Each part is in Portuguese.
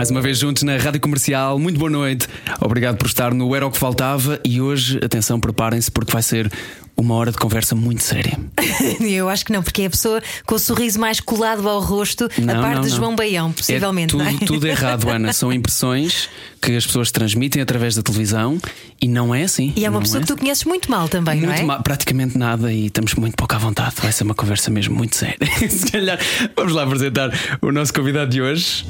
Mais uma vez juntos na Rádio Comercial, muito boa noite. Obrigado por estar no Era o que Faltava e hoje, atenção, preparem-se porque vai ser uma hora de conversa muito séria. Eu acho que não, porque é a pessoa com o sorriso mais colado ao rosto, Não, a parte não, de não. João Baião, possivelmente. É não é? tudo, tudo errado, Ana. São impressões que as pessoas transmitem através da televisão e não é assim. E é uma Não pessoa que tu conheces muito mal também, não Muito é? ma- praticamente nada e estamos muito pouco à vontade. Vai ser uma conversa mesmo muito séria. Se calhar, vamos lá apresentar o nosso convidado de hoje.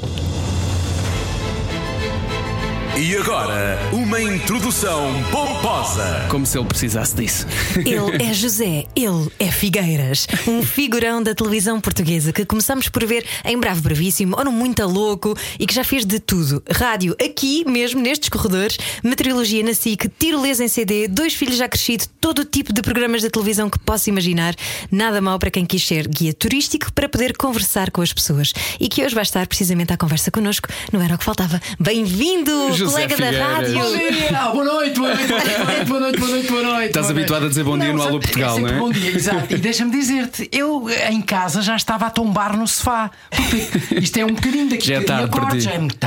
E agora, uma introdução pomposa. Como se ele precisasse disso. Ele é José, ele é Figueiras, um figurão da televisão portuguesa que começamos por ver em Bravo Bravíssimo ou no Muito Louco e que já fez de tudo. Rádio aqui mesmo, nestes corredores, meteorologia na SIC, tirolesa em CD, dois filhos já crescido, todo o tipo de programas de televisão que possa imaginar. Nada mal para quem quis ser guia turístico para poder conversar com as pessoas. E que hoje vai estar precisamente à conversa connosco, não era o que faltava. Bem-vindo, José colega Figueiras. da rádio. Bom dia, ah, boa noite, boa noite, boa noite, boa noite, boa noite. Estás habituado a dizer bom dia no Alô Portugal, é não é? Bom dia, exato. E deixa-me dizer-te, eu eh, em casa já estava a tombar no sofá. Isto é um bocadinho daqui. Já é tarde para ti. Já é muito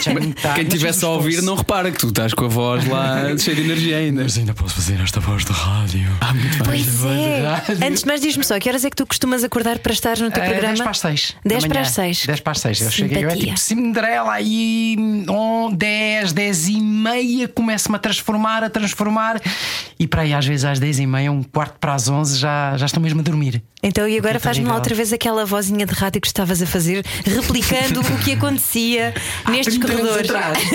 já é muito. Quem estivesse a ouvir não repara que tu estás com a voz lá cheia de energia ainda. Mas ainda posso fazer esta voz de rádio. Ah, muito bem. Pois é. Antes de mais, diz-me só, que horas é que tu costumas acordar para estar no teu eh, programa? 10 para as 6. 10 para as 6. 10 para as 6. Eu cheguei, eu é tipo Cinderela aí 10 às 10 e meia começo-me a transformar, a transformar e para aí às vezes às 10 e meia, um quarto para as 11 já, já estou mesmo a dormir. Então e agora faz-me lá outra vez ah, aquela vozinha de rádio que estavas a fazer, replicando o que acontecia ah, nestes corredores.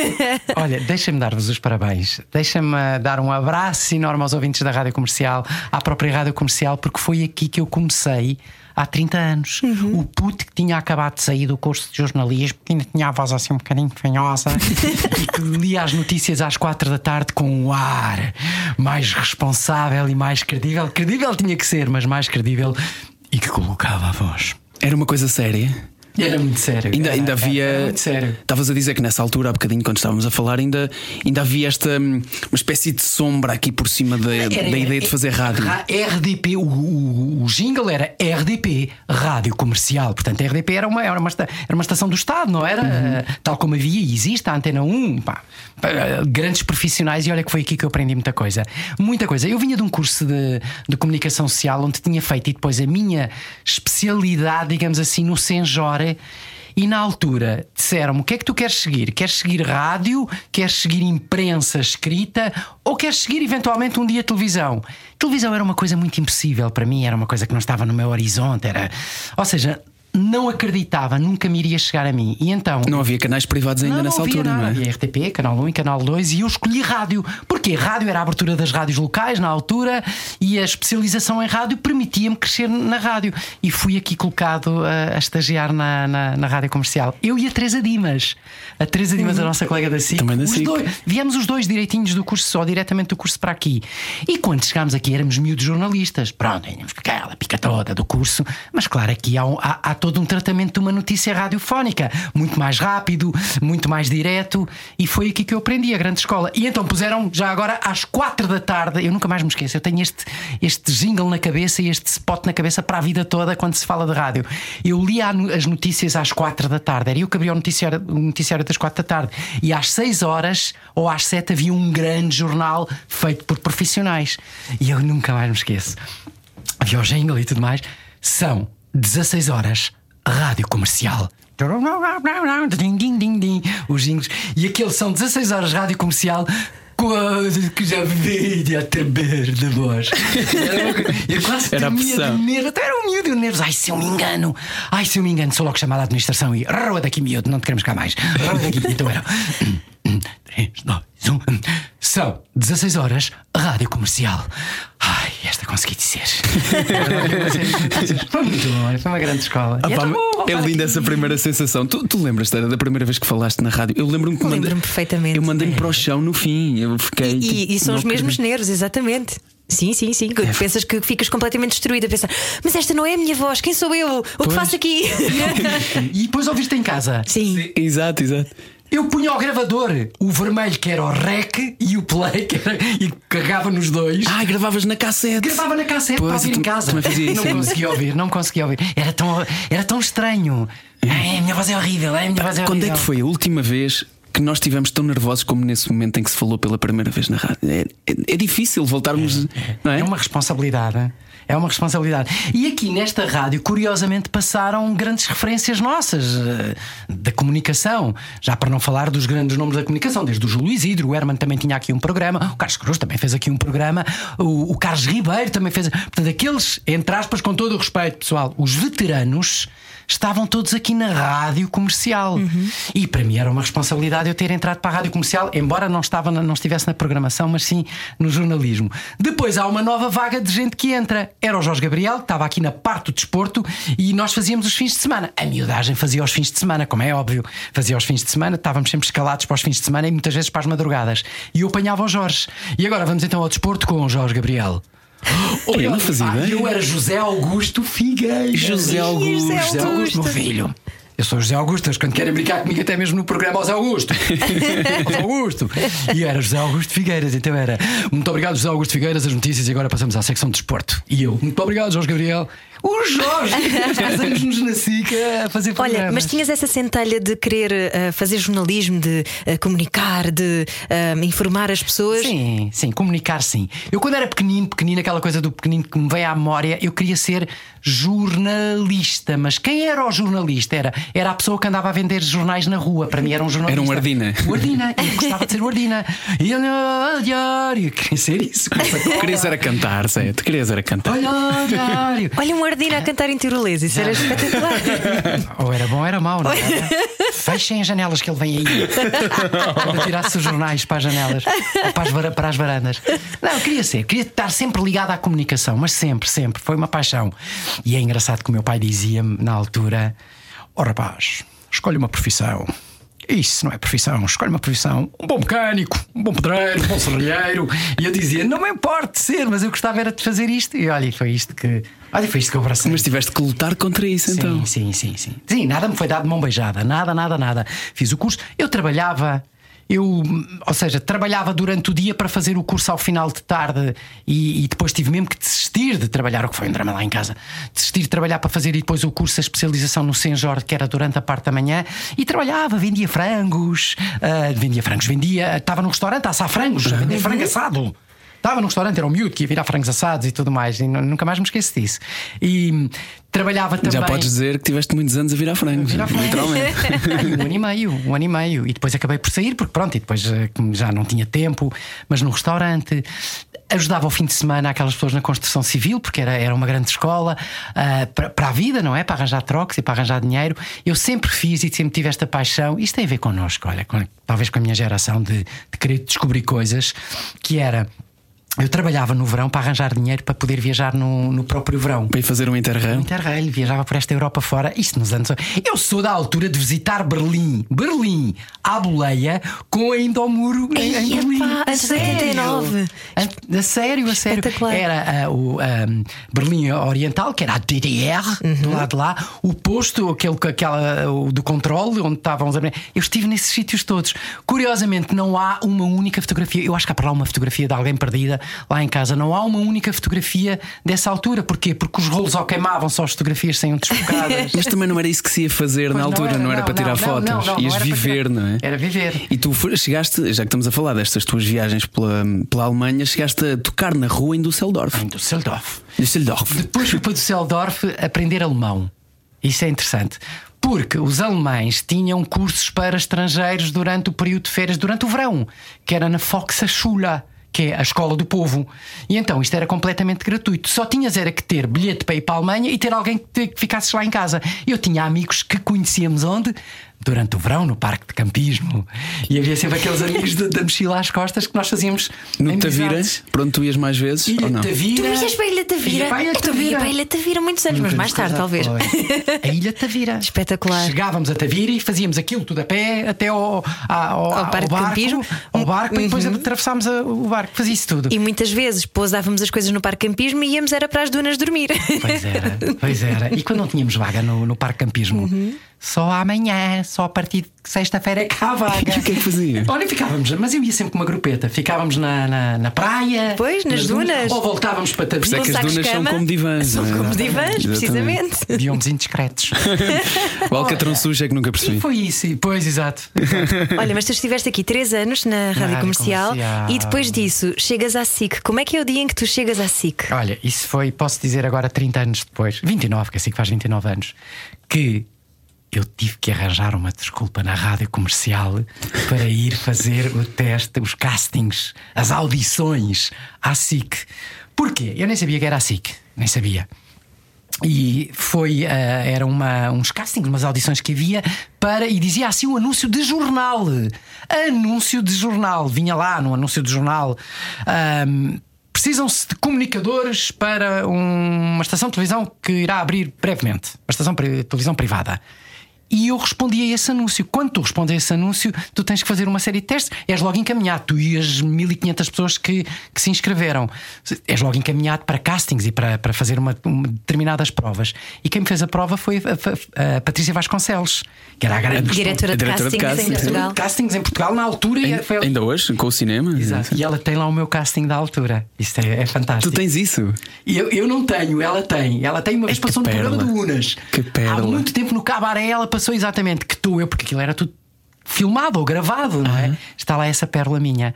Olha, deixa-me dar-vos os parabéns, deixa-me eh, dar um abraço enorme aos ouvintes da Rádio Comercial, à própria Rádio Comercial, porque foi aqui que eu comecei Há 30 anos, Uhum. o puto que tinha acabado de sair do curso de jornalismo, que ainda tinha a voz assim um bocadinho fanhosa, e que lia as notícias às quatro da tarde com um ar mais responsável e mais credível. Credível tinha que ser, mas mais credível, e que colocava a voz. Era uma coisa séria. Era muito sério. Ainda, era- ainda havia. Era muito sério. Estavas a dizer que nessa altura, há bocadinho, quando estávamos a falar, ainda, ainda havia esta hum, uma espécie de sombra aqui por cima da, Era- da ideia de fazer rádio. RDP, o, o, o jingle era RDP, Rádio Comercial. Portanto, a RDP era uma, era uma, esta- era uma estação do Estado, não era? Uhum. Uh, Tal como havia e existe a Antena 1. pá. Pá, Grandes profissionais, e olha que foi aqui que eu aprendi muita coisa. Muita coisa. Eu vinha de um curso de, de comunicação social onde tinha feito e depois a minha especialidade, digamos assim, no E na altura disseram-me: o que é que tu queres seguir? Queres seguir rádio? Queres seguir imprensa escrita? Ou queres seguir eventualmente um dia televisão? Televisão era uma coisa muito impossível para mim, era uma coisa que não estava no meu horizonte. Era... Ou seja, não acreditava, nunca me iria chegar a mim. E então. Não havia canais privados ainda Não, nessa não havia altura, nada. não é? Havia RTP, Canal 1 e Canal 2 e eu escolhi rádio. Porque rádio era a abertura das rádios locais na altura e a especialização em rádio permitia-me crescer na rádio. E fui aqui colocado a, a estagiar na, na, na rádio comercial. Eu e a Teresa Dimas. A Teresa Dimas, a nossa colega da SIC. Também da Os SIC. dois- viemos os dois direitinhos do curso, só diretamente do curso para aqui. E quando chegámos aqui éramos miúdos jornalistas. Pronto, tínhamos aquela pica toda do curso. Mas claro, aqui há, há- há todo um tratamento de uma notícia radiofónica. Muito mais rápido, muito mais direto. E foi aqui que eu aprendi, a grande escola. E então puseram já agora às quatro da tarde. Eu nunca mais me esqueço. Eu tenho este, este jingle na cabeça e este spot na cabeça para a vida toda quando se fala de rádio. Eu no- as notícias às quatro da tarde. Era eu que abria o noticiário, o noticiário das quatro da tarde. E às seis horas ou às sete havia um grande jornal feito por profissionais. E eu nunca mais me esqueço. Havia o jingle e tudo mais. São 16 horas, rádio comercial. Os jingles. E aqueles são 16 horas, rádio comercial. Quase que já vi a tremer de voz. Eu quase Era tremia de nervos. Então era um miúdo de nervos. Ai, se eu me engano. Ai, se eu me engano. Sou logo chamado à administração e. Roa daqui, miúdo. Não te queremos cá mais. Roa daqui. Então era. 3, 2, 1. São 16 horas, rádio comercial. Ai, esta consegui dizer. foi muito bom, foi uma grande escola. Ah, E pá, é voltar linda aqui. essa primeira sensação. Tu, tu lembras da da primeira vez que falaste na rádio? Eu lembro-me que Lembro-me perfeitamente. Eu mandei-me para o chão no fim. Eu fiquei. E, tipo, e são não os mesmos acredito. nervos, exatamente. Sim, sim, sim. É. Pensas que ficas completamente destruída. Pensas, mas esta não é a minha voz, quem sou eu? O que faço aqui? E depois ouviste em casa. sim. Exato, exato. Eu punha ao gravador o vermelho que era o rec e o play que era, e carregava nos dois. Ah, gravavas na cassete. Gravava na cassete Pois, para ouvir em casa. não conseguia ouvir, não conseguia ouvir. Era tão, era tão estranho. Ai, a minha voz é horrível, ai, a minha voz é Quando horrível. é que foi a última vez que nós estivemos tão nervosos como nesse momento em que se falou pela primeira vez na rádio? É, é- é difícil voltarmos, não é? É uma responsabilidade. É uma responsabilidade. E aqui nesta rádio, curiosamente, passaram grandes referências nossas eh, da comunicação. Já para não falar dos grandes nomes da comunicação, desde o Júlio Isidro, o Herman também tinha aqui um programa, o Carlos Cruz também fez aqui um programa, o, o Carlos Ribeiro também fez. Portanto, aqueles, entre aspas, com todo o respeito, pessoal, os veteranos. Estavam todos aqui na rádio comercial. E para mim era uma responsabilidade eu ter entrado para a rádio comercial, embora não, estava na- não estivesse na programação, mas sim no jornalismo. Depois há uma nova vaga de gente que entra. Era o Jorge Gabriel, que estava aqui na parte do desporto, e nós fazíamos os fins de semana. A miudagem fazia os fins de semana, como é óbvio. Fazia os fins de semana, estávamos sempre escalados para os fins de semana e muitas vezes para as madrugadas. E eu apanhava o Jorge. E agora vamos então ao desporto com o Jorge Gabriel. Eu não fazia Ah, ideia. Eu era José Augusto Figueiredo. José Augusto. José José Augusto, meu filho. Eu sou José Augusto, quando querem brincar comigo, até mesmo no programa, José Augusto. José Augusto. E era José Augusto Figueiras, então era. Muito obrigado, José Augusto Figueiras, as notícias, e agora passamos à secção de desporto. E eu, muito obrigado, Jorge Gabriel. O Jorge! Casamos-nos na SICA a fazer Olha, programas. mas tinhas essa centelha de querer eh, fazer jornalismo, de eh, comunicar, de eh, informar as pessoas. Sim, sim, comunicar sim. Eu quando era pequenino, pequenino, aquela coisa do pequenino que me veio à memória, eu queria ser jornalista. Mas quem era o jornalista? Era, era a pessoa que andava a vender jornais na rua. Para mim era um jornalista. Era um Ardina. O Ardina. Eu gostava de ser o Ardina. E eu no diário. Queria ser isso. cola. Querias era cantar, Zé. Tu querias era cantar. Olha o diário. Olha um Ardina a cantar em tirolês, isso era espetacular. Ou era bom ou era mau, não era? Fechem as janelas que ele vem aí. Para tirar-se os jornais para as janelas, ou para as, para as varandas. Não, eu queria ser, queria estar sempre ligado à comunicação, mas sempre, sempre. Foi uma paixão. E é engraçado que o meu pai dizia-me na altura: Ó rapaz, escolhe uma profissão. Isso não é profissão, escolhe uma profissão. Um bom mecânico, um bom pedreiro, um bom serralheiro. E eu dizia: Não me importa ser, mas eu gostava era de fazer isto. E olha, foi isto que. Olha, foi isto que eu abracei. Mas tiveste que lutar contra isso então. Sim, sim, sim, sim. Sim, nada me foi dado de mão beijada. Nada, nada, nada. Fiz o curso. Eu trabalhava. Eu, ou seja, trabalhava durante o dia para fazer o curso ao final de tarde e, e depois tive mesmo que desistir de trabalhar, o que foi um drama lá em casa. Desistir de trabalhar para fazer e depois o curso, a especialização no Senjor, que era durante a parte da manhã, e trabalhava, vendia frangos, ah, vendia frangos, vendia, estava no restaurante a assar frangos, a vender frango assado. Estava num restaurante, era um miúdo que ia virar frangos assados e tudo mais, e nu- nunca mais me esqueço disso. E trabalhava também. Já podes dizer que tiveste muitos anos a virar frangos. Virar frangos. Literalmente. um ano e meio, um ano e meio. E depois acabei por sair, porque pronto, e depois eh, já não tinha tempo, mas num restaurante. Ajudava ao fim de semana aquelas pessoas na construção civil, porque era, era uma grande escola ah, para, para a vida, não é? Para arranjar trocos e para arranjar dinheiro. Eu sempre fiz e sempre tive esta paixão. Isto tem a ver connosco, olha, com- talvez com a minha geração de, de querer descobrir coisas, que era. Eu trabalhava no verão para arranjar dinheiro para poder viajar no, no próprio verão. Para ir fazer um Interrail. Interrail, viajava por esta Europa fora, isto nos anos. Eu sou da altura de visitar Berlim, Berlim, à boleia, com ainda o muro em, em Berlim. epá, antes de 89. A, a sério, a sério. Era ah, o Berlim Oriental, que era a DDR, Uhum. do lado de lá, o posto, aquele, aquela, o do controle, onde estavam os. Eu estive nesses sítios todos. Curiosamente, não há uma única fotografia. Eu acho que há para lá uma fotografia de alguém perdida lá em casa. Não há uma única fotografia dessa altura. Porquê? Porque os rolos ao queimavam, só as fotografias saíam desfocadas. Mas também não era isso que se ia fazer na Pois altura, não era, para tirar não, fotos. não, não, não Ias era viver, tirar- não é? Era viver. E tu chegaste, já que estamos a falar destas tuas viagens pela, pela Alemanha, chegaste a tocar na rua em Düsseldorf. Em Düsseldorf. Düsseldorf. Depois fui para Düsseldorf aprender alemão. Isso é interessante. Porque os alemães tinham cursos para estrangeiros durante o período de férias, durante o verão, que era na Volksschule, que é a escola do povo. E então isto era completamente gratuito. Só tinhas era que ter bilhete para ir para a Alemanha e ter alguém que, ficasses lá em casa. Eu tinha amigos que conhecíamos onde? Durante o verão no parque de campismo e havia sempre aqueles amigos da, da mochila às costas que nós fazíamos No. Tavira, para onde tu ias mais vezes? Ilha ou não? Tavira. Tu ias para a Ilha Tavira? Ia para a Ilha Eu Tavira. para a Ilha Tavira há muitos anos, mas mais tarde, talvez. A Ilha Tavira. Espetacular. Chegávamos a Tavira e fazíamos aquilo tudo a pé até ao, ao, Ao parque de barco, campismo. ao barco e depois Uhum. atravessámos a- o barco. Fazia isso tudo. E muitas vezes pousávamos as coisas no parque campismo e íamos era para as dunas dormir. Pois era, pois era. E quando não tínhamos vaga no, no parque campismo, Uhum. Só amanhã, só a partir de sexta-feira é que há vaga. E o que é que fazia? Olha, ficávamos, mas eu ia sempre com uma grupeta. Ficávamos na, na, na praia, Pois, nas dunas. ou voltávamos para isso é que as dunas de são cama. como divãs. São é? como divãs, Exatamente. precisamente. Biomes indiscretos. O Alcatrão sujo é que nunca E percebi. foi isso, e- pois, exato. Olha, mas tu estiveste aqui três anos na Rádio Rádio Comercial, Comercial. e depois disso chegas à SIC. Como é que é o dia em que tu chegas à SIC? Olha, isso foi, posso dizer agora 30 anos depois, 29, que assim que faz 29 anos, que eu tive que arranjar uma desculpa na rádio comercial para ir fazer o teste, os castings, as audições à SIC. Porquê? Eu nem sabia que era a SIC, nem sabia. E foi, ah, era uma, uns castings, umas audições que havia para, e dizia assim um anúncio de jornal. Anúncio de jornal. Vinha lá no anúncio de jornal. ahm, Precisam-se de comunicadores para um- uma estação de televisão que irá abrir brevemente. Uma estação de televisão privada. E eu respondi a esse anúncio. Quando tu respondes a esse anúncio, tu tens que fazer uma série de testes. És logo encaminhado. Tu e as 1500 pessoas que, que se inscreveram. És logo encaminhado para castings e para, para fazer uma, uma determinadas provas. E quem me fez a prova foi a, a- a Patrícia Vasconcelos, que era a grande Diretora de diretora de castings em castings. Portugal. castings em Portugal na altura. e foi- Ainda hoje, com o cinema? Exato. E ela tem lá o meu casting da altura. Isto é, é Tu fantástico. tens isso? E Eu, eu não tenho, ela tem. Ela tem uma vez que passou no programa do Unas. Que pérola. Há muito tempo no Cabaré ela passou exatamente que estou eu, porque aquilo era tudo filmado ou gravado, não é? Está lá essa pérola minha.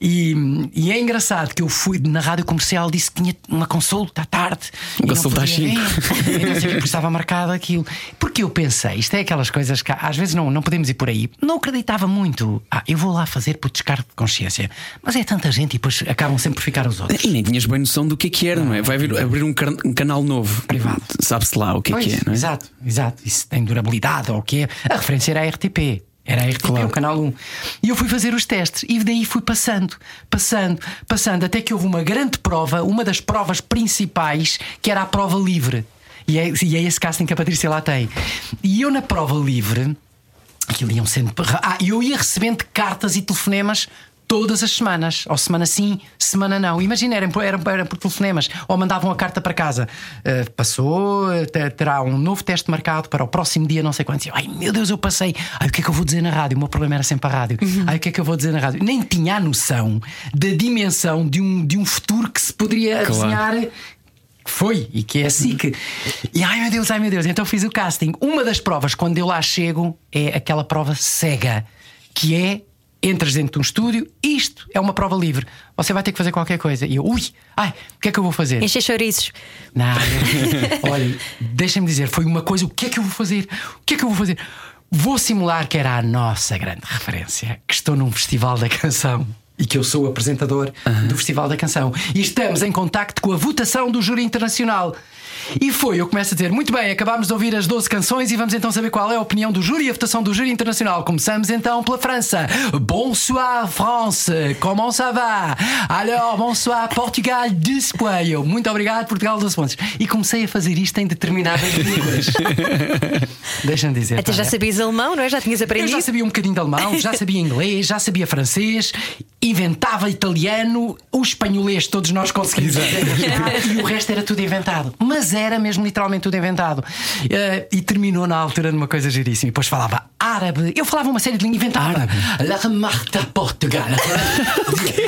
E, e é engraçado que eu fui na rádio comercial, disse que tinha uma consulta à tarde. Um E não consulta às podia cinco. vir. E não sei o quê, porque estava marcado aquilo. Porque eu pensei, isto é aquelas coisas que às vezes não, não podemos ir por aí. Não acreditava muito. Ah, eu vou lá fazer por descargo de consciência. Mas é tanta gente e depois acabam sempre por ficar os outros. E nem tinhas bem noção do que é que era, não é? Vai vir- abrir um, um canal novo. Privado. Sabe-se lá o que é Pois, que é, não é? Exato, exato. Isso tem durabilidade ou o que é. A referência era a RTP. Era a RTP, Claro. o canal 1. E eu fui fazer os testes e daí fui passando, passando, passando, até que houve uma grande prova, uma das provas principais, que era a prova livre. E é, e é esse casting que a Patrícia lá tem. E eu na prova livre, aquilo iam sendo. Ah, eu ia recebendo cartas e telefonemas. Todas as semanas, ou semana sim, semana não. Imagina, eram, por- eram, eram por telefonemas, ou mandavam a carta para casa. Uh, passou, te- terá um novo teste marcado para o próximo dia, não sei quantos. Ai meu Deus, eu passei. Ai, o que é que eu vou dizer na rádio? O meu problema era sempre a rádio. Ai, o que é que eu vou dizer na rádio? Nem tinha a noção da dimensão de um, de um futuro que se poderia Claro. desenhar foi e que é assim que. E ai meu Deus, ai meu Deus, então fiz o casting. Uma das provas, quando eu lá chego, é aquela prova cega, que é. Entras dentro de um estúdio, isto é uma prova livre. Você vai ter que fazer qualquer coisa. E eu, ui, ai, o que é que eu vou fazer? Encher chouriços. Nada. Olha, deixem-me dizer, foi uma coisa, o que é que eu vou fazer? O que é que eu vou fazer? Vou simular que era a nossa grande referência, que estou num festival da canção. E que eu sou o apresentador do Festival da Canção. E estamos em contacto com a votação do Júri Internacional. E foi, eu começo a dizer: muito bem, acabámos de ouvir as 12 canções e vamos então saber qual é a opinião do júri e a votação do Júri Internacional. Começamos então pela França. Bonsoir, France, comment ça va? Alors, bonsoir, Portugal, 12 points. Eu, Muito obrigado, Portugal, 12 pontos. E comecei a fazer isto em determinadas línguas. Deixa-me dizer. Até já pá, sabias alemão, não é? Já tinhas eu aprendido? já sabia um bocadinho de alemão, já sabia inglês, já sabia francês, inventava italiano, o espanholês todos nós conseguimos e o resto era tudo inventado. Mas era mesmo literalmente tudo inventado. Eh, e terminou na altura numa coisa giríssima. E depois falava árabe, eu falava uma série de línguas, inventava. La remarque de Portugal.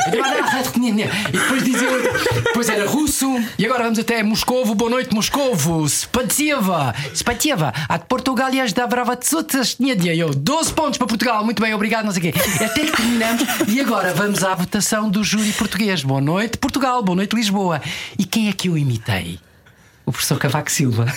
e depois dizia. Depois era russo, e agora vamos até Moscovo. Boa noite, Moscovo. Spatieva. Spatieva. A de Portugal e as da Brava tinha dia eu. 12 pontos para Portugal. Muito bem, obrigado, não sei o quê. Até que terminamos. E agora vamos à votação do júri português. Boa noite, Portugal. Boa noite, Lisboa. E quem é que eu imitei? O professor Cavaco Silva.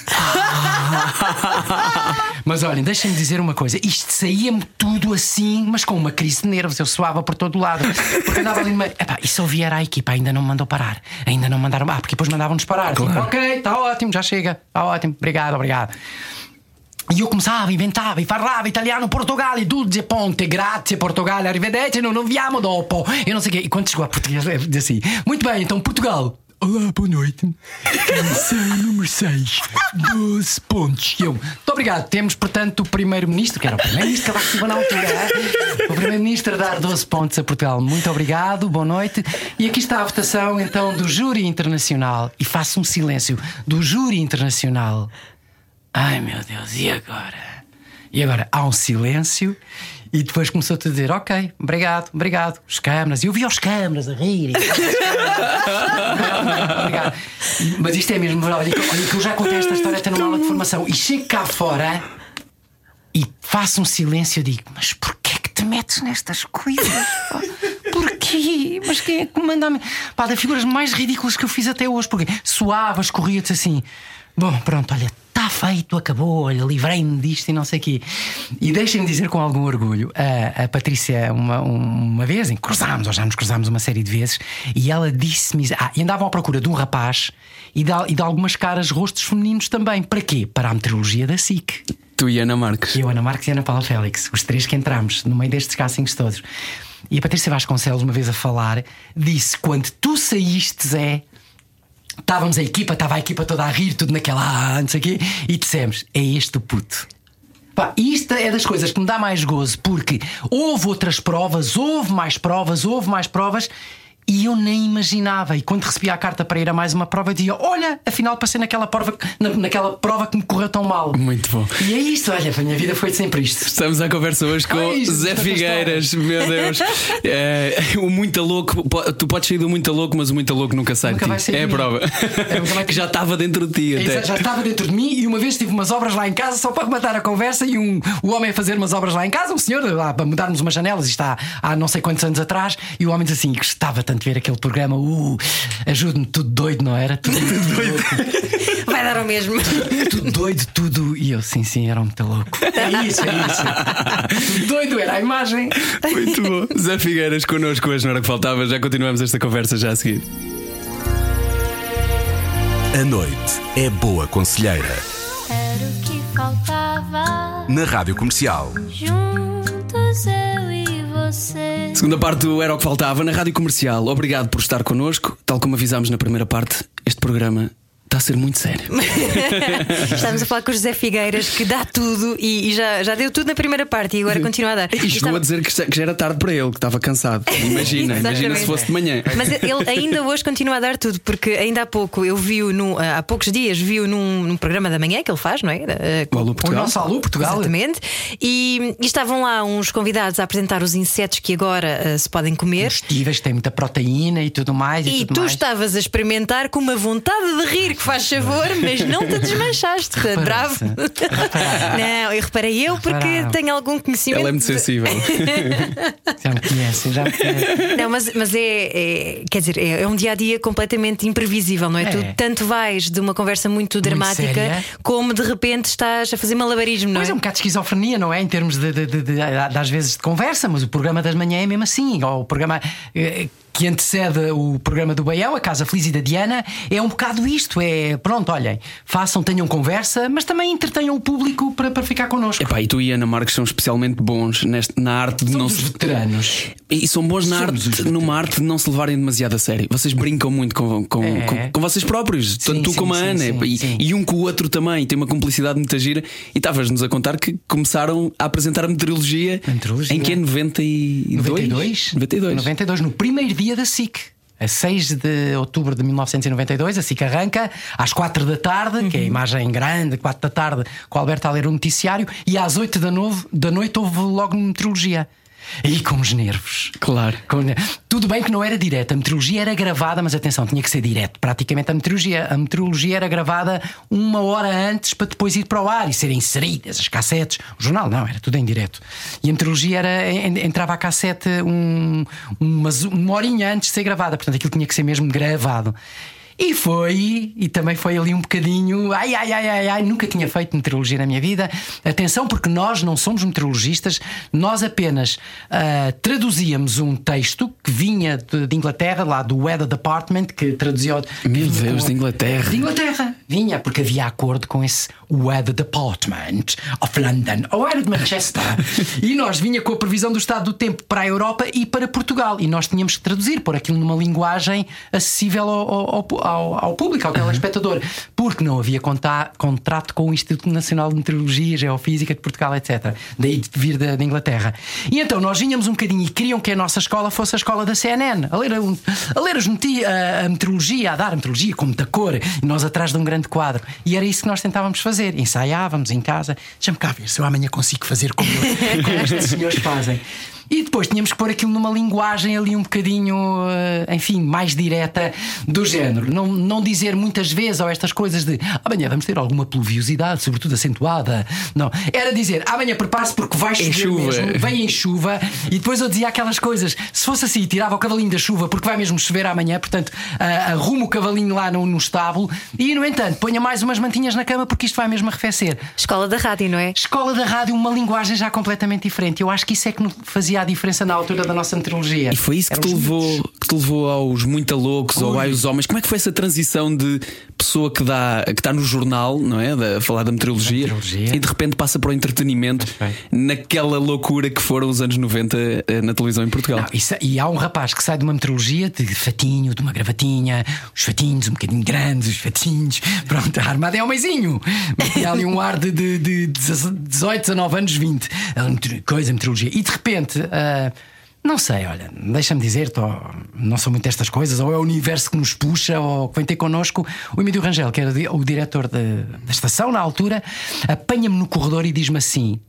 Mas olhem, deixem-me dizer uma coisa: isto saía-me tudo assim, mas com uma crise de nervos. Eu suava por todo lado. Porque andava ali no meio. Epá, e se ouvir era a equipa, ainda não me mandou parar. Ainda não mandaram. Ah, porque depois mandavam-nos parar. Tipo, ok, está ótimo, já chega. Está ótimo, obrigado, obrigado. E eu começava, inventava e parlava italiano, Portogallo, dulce ponte, grazie Portogallo, arrivederci, non viamo dopo. E não sei o quê. E quando chegou a português, é assim: Muito bem, então Portugal. Olá, boa noite. Canção número 6, 12 pontos. Eu, muito obrigado. Temos, portanto, o Primeiro-Ministro, que era o Primeiro-Ministro que estava na altura, é? o Primeiro-Ministro a dar 12 pontos a Portugal. Muito obrigado, boa noite. E aqui está a votação, então, do Júri Internacional. E faço um silêncio do Júri Internacional. Ai meu Deus, e agora? E agora há um silêncio e depois começou a dizer: Ok, obrigado, obrigado. Os câmaras, e eu vi os câmaras a rir. obrigado. Mas isto é mesmo, olha, que eu já contei esta história até numa aula de formação e chego cá fora e faço um silêncio e digo: Mas porquê que te metes nestas coisas? Porquê? Mas quem é que manda? Pá, das figuras mais ridículas que eu fiz até hoje, porque suava, escorria-te assim. Bom, pronto, olha, está feito, acabou, olha, livrei-me disto e não sei o quê. E deixem-me dizer com algum orgulho, a, a Patrícia, uma, uma vez, em que cruzámos, ou já nos cruzámos uma série de vezes, e ela disse-me. Ah, e andavam à procura de um rapaz e de, e de algumas caras, rostos femininos também. Para quê? Para a meteorologia da SIC. Tu e Ana Marques. Eu, Ana Marques e Ana Paula Félix, os três que entramos no meio destes castings todos. E a Patrícia Vasconcelos, uma vez a falar, disse: Quando tu saíste, Zé, estávamos a equipa, estava a equipa toda a rir, tudo naquela, ah, não sei o quê, e dissemos: É este o puto. Pá, isto é das coisas que me dá mais gozo, porque houve outras provas, houve mais provas, houve mais provas. E eu nem imaginava. E quando recebi a carta para ir a mais uma prova, eu dizia: Olha, afinal passei naquela prova, na- naquela prova que me correu tão mal. Muito bom. E é isto, olha, a minha vida foi sempre isto. Estamos à conversa hoje com Ai, isto, Zé Figueiras, meu Deus. É, o muito louco, tu podes sair do muito louco, mas o muito louco nunca sai Nunca de vai ti. sair É a de prova. É, vai- que já estava dentro de ti até. Exato, Já estava dentro de mim e uma vez tive umas obras lá em casa só para rematar a conversa e um, o homem a fazer umas obras lá em casa, um senhor lá para mudarmos umas janelas, isto há, há não sei quantos anos atrás, e o homem diz assim: gostava tanto ver aquele programa, uh, ajude-me, tudo doido, não era? Tudo doido. Vai dar ao mesmo. tudo doido, tudo. E eu, sim, sim, era um muito louco. É isso, é isso. tudo doido, era a imagem. Muito bom. Zé Figueiras connosco hoje na hora que faltava. Já continuamos esta conversa já a seguir. A noite é boa conselheira. Era o que faltava. Na Rádio Comercial. Juntos eu e você. Segunda parte do Era o que Faltava na Rádio Comercial. Obrigado por estar connosco. Tal como avisámos na primeira parte, este programa está a ser muito sério. Estamos a falar com o José Figueiras, que dá tudo e, e já, já deu tudo na primeira parte e agora continua a dar. E chegou Estava- a dizer que já que já era tarde para ele, que estava cansado. Imagina, imagina se fosse de manhã. Mas ele ainda hoje continua a dar tudo, porque ainda há pouco eu vi-o num- há poucos dias vi-o num, num programa da manhã que ele faz, não é? O Alô O Portugal. nosso Alô Portugal. Exatamente. E, e estavam lá uns convidados a apresentar os insetos que agora eh, se podem comer. Comestíveis, tem muita proteína e tudo mais. E, E tudo tu mais. estavas a experimentar com uma vontade de rir que faz favor, mas não te desmanchaste. Bravo. Não, eu reparei eu porque tenho algum conhecimento. Ela é muito sensível. Já me conhecem, já me conhecem. Não, mas, mas é, é- Quer dizer, é, é um dia a dia completamente imprevisível, não é? É. Tu tanto vais de uma conversa muito dramática séria. como de repente estás a fazer malabarismo, não Mas é? é um bocado de esquizofrenia, não é? Em termos de, de, de, de- de- às vezes de conversa, mas o programa das manhãs é mesmo assim. Ou o programa eh, que antecede o programa do Baião, a Casa Feliz e da Diana, é um bocado isto. É pronto, olhem, façam, tenham conversa, mas também entretenham o público para, para ficar connosco. Epá, e tu e a Ana Marques são especialmente bons neste- na arte de não Somos se. veteranos. E são bons na Somos arte, numa arte de não se levarem demasiado a sério. Vocês brincam muito com, com, É. com, com vocês próprios, tanto tu sim, como a sim, Ana, sim, e, sim. e um com o outro também. Tem uma cumplicidade muito gira. E estavas-nos a contar que começaram a apresentar a meteorologia, A meteorologia. em que é 92? 92? 92. 92, no primeiro dia da SIC. A 6 de outubro de 1992, a SIC arranca às 4 da tarde, que é a imagem grande, 4 da tarde, com o Alberto a ler o noticiário, e às 8 da, novo, da noite houve logo meteorologia. E com os nervos. Claro. Com- Tudo bem que não era direto, a meteorologia era gravada, mas atenção, tinha que ser direto. Praticamente a meteorologia, a meteorologia era gravada uma hora antes para depois ir para o ar e serem inseridas as cassetes. O jornal não, era tudo em direto. E a meteorologia era, en- entrava a cassete um, umas- uma horinha antes de ser gravada, portanto aquilo tinha que ser mesmo gravado. E foi, e também foi ali um bocadinho. Ai, ai, ai, ai, ai, nunca tinha feito meteorologia na minha vida. Atenção, porque nós não somos meteorologistas, nós apenas ah, traduzíamos um texto que vinha de, de Inglaterra, lá do Weather Department, que traduzia. Meu Deus, com- de Inglaterra. De Inglaterra. Vinha porque havia acordo com esse Weather Department of London, ou era de Manchester, e nós vinha com a previsão do estado do tempo para a Europa e para Portugal. E nós tínhamos que traduzir, pôr aquilo numa linguagem acessível ao, ao, ao, ao público, ao telespectador, porque não havia conta, contrato com o Instituto Nacional de Meteorologia, Geofísica de Portugal, etc. Daí de vir da, da Inglaterra. E então nós vinhamos um bocadinho e queriam que a nossa escola fosse a escola da CNN, a ler, a, a ler as a, a meteorologia, a dar a meteorologia com muita cor, e nós atrás de um grande quadro. E era isso que nós tentávamos fazer. Ensaiávamos em casa. Deixa-me cá ver se eu amanhã consigo fazer como, como estes senhores fazem. E depois tínhamos que pôr aquilo numa linguagem ali um bocadinho, eh, enfim, mais direta do género. Não, não dizer muitas vezes ou estas coisas de amanhã vamos ter alguma pluviosidade, sobretudo acentuada. Não. Era dizer amanhã prepare-se porque vai chover chuva. mesmo, vem em chuva. E depois eu dizia aquelas coisas. Se fosse assim, tirava o cavalinho da chuva porque vai mesmo chover amanhã, portanto, uh, arrumo o cavalinho lá no, no estábulo e, no entanto, ponha mais umas mantinhas na cama porque isto vai mesmo arrefecer. Escola da rádio, não é? Escola da rádio, uma linguagem já completamente diferente. Eu acho que isso é que fazia a diferença na altura da nossa meteorologia. E foi isso que te, levou, que te levou aos muito loucos ou aos homens. Como é que foi essa transição de pessoa que dá que está no jornal, não é? a falar da meteorologia, meteorologia, e de repente passa para o entretenimento naquela loucura que foram os anos 90 eh, na televisão em Portugal. Não, isso, e há um rapaz que sai de uma meteorologia de fatinho, de uma gravatinha, os fatinhos um bocadinho grandes, os fatinhos, pronto, armado é homenzinho. E há ali um ar de, de, de 18, 19 anos, 20, coisa, meteorologia. E de repente. Uh, não sei, olha, deixa-me dizer, tô, não sou muito destas coisas, ou é o universo que nos puxa, ou que vem ter connosco. O Emílio Rangel, que era o diretor de, da estação na altura, apanha-me no corredor e diz-me assim: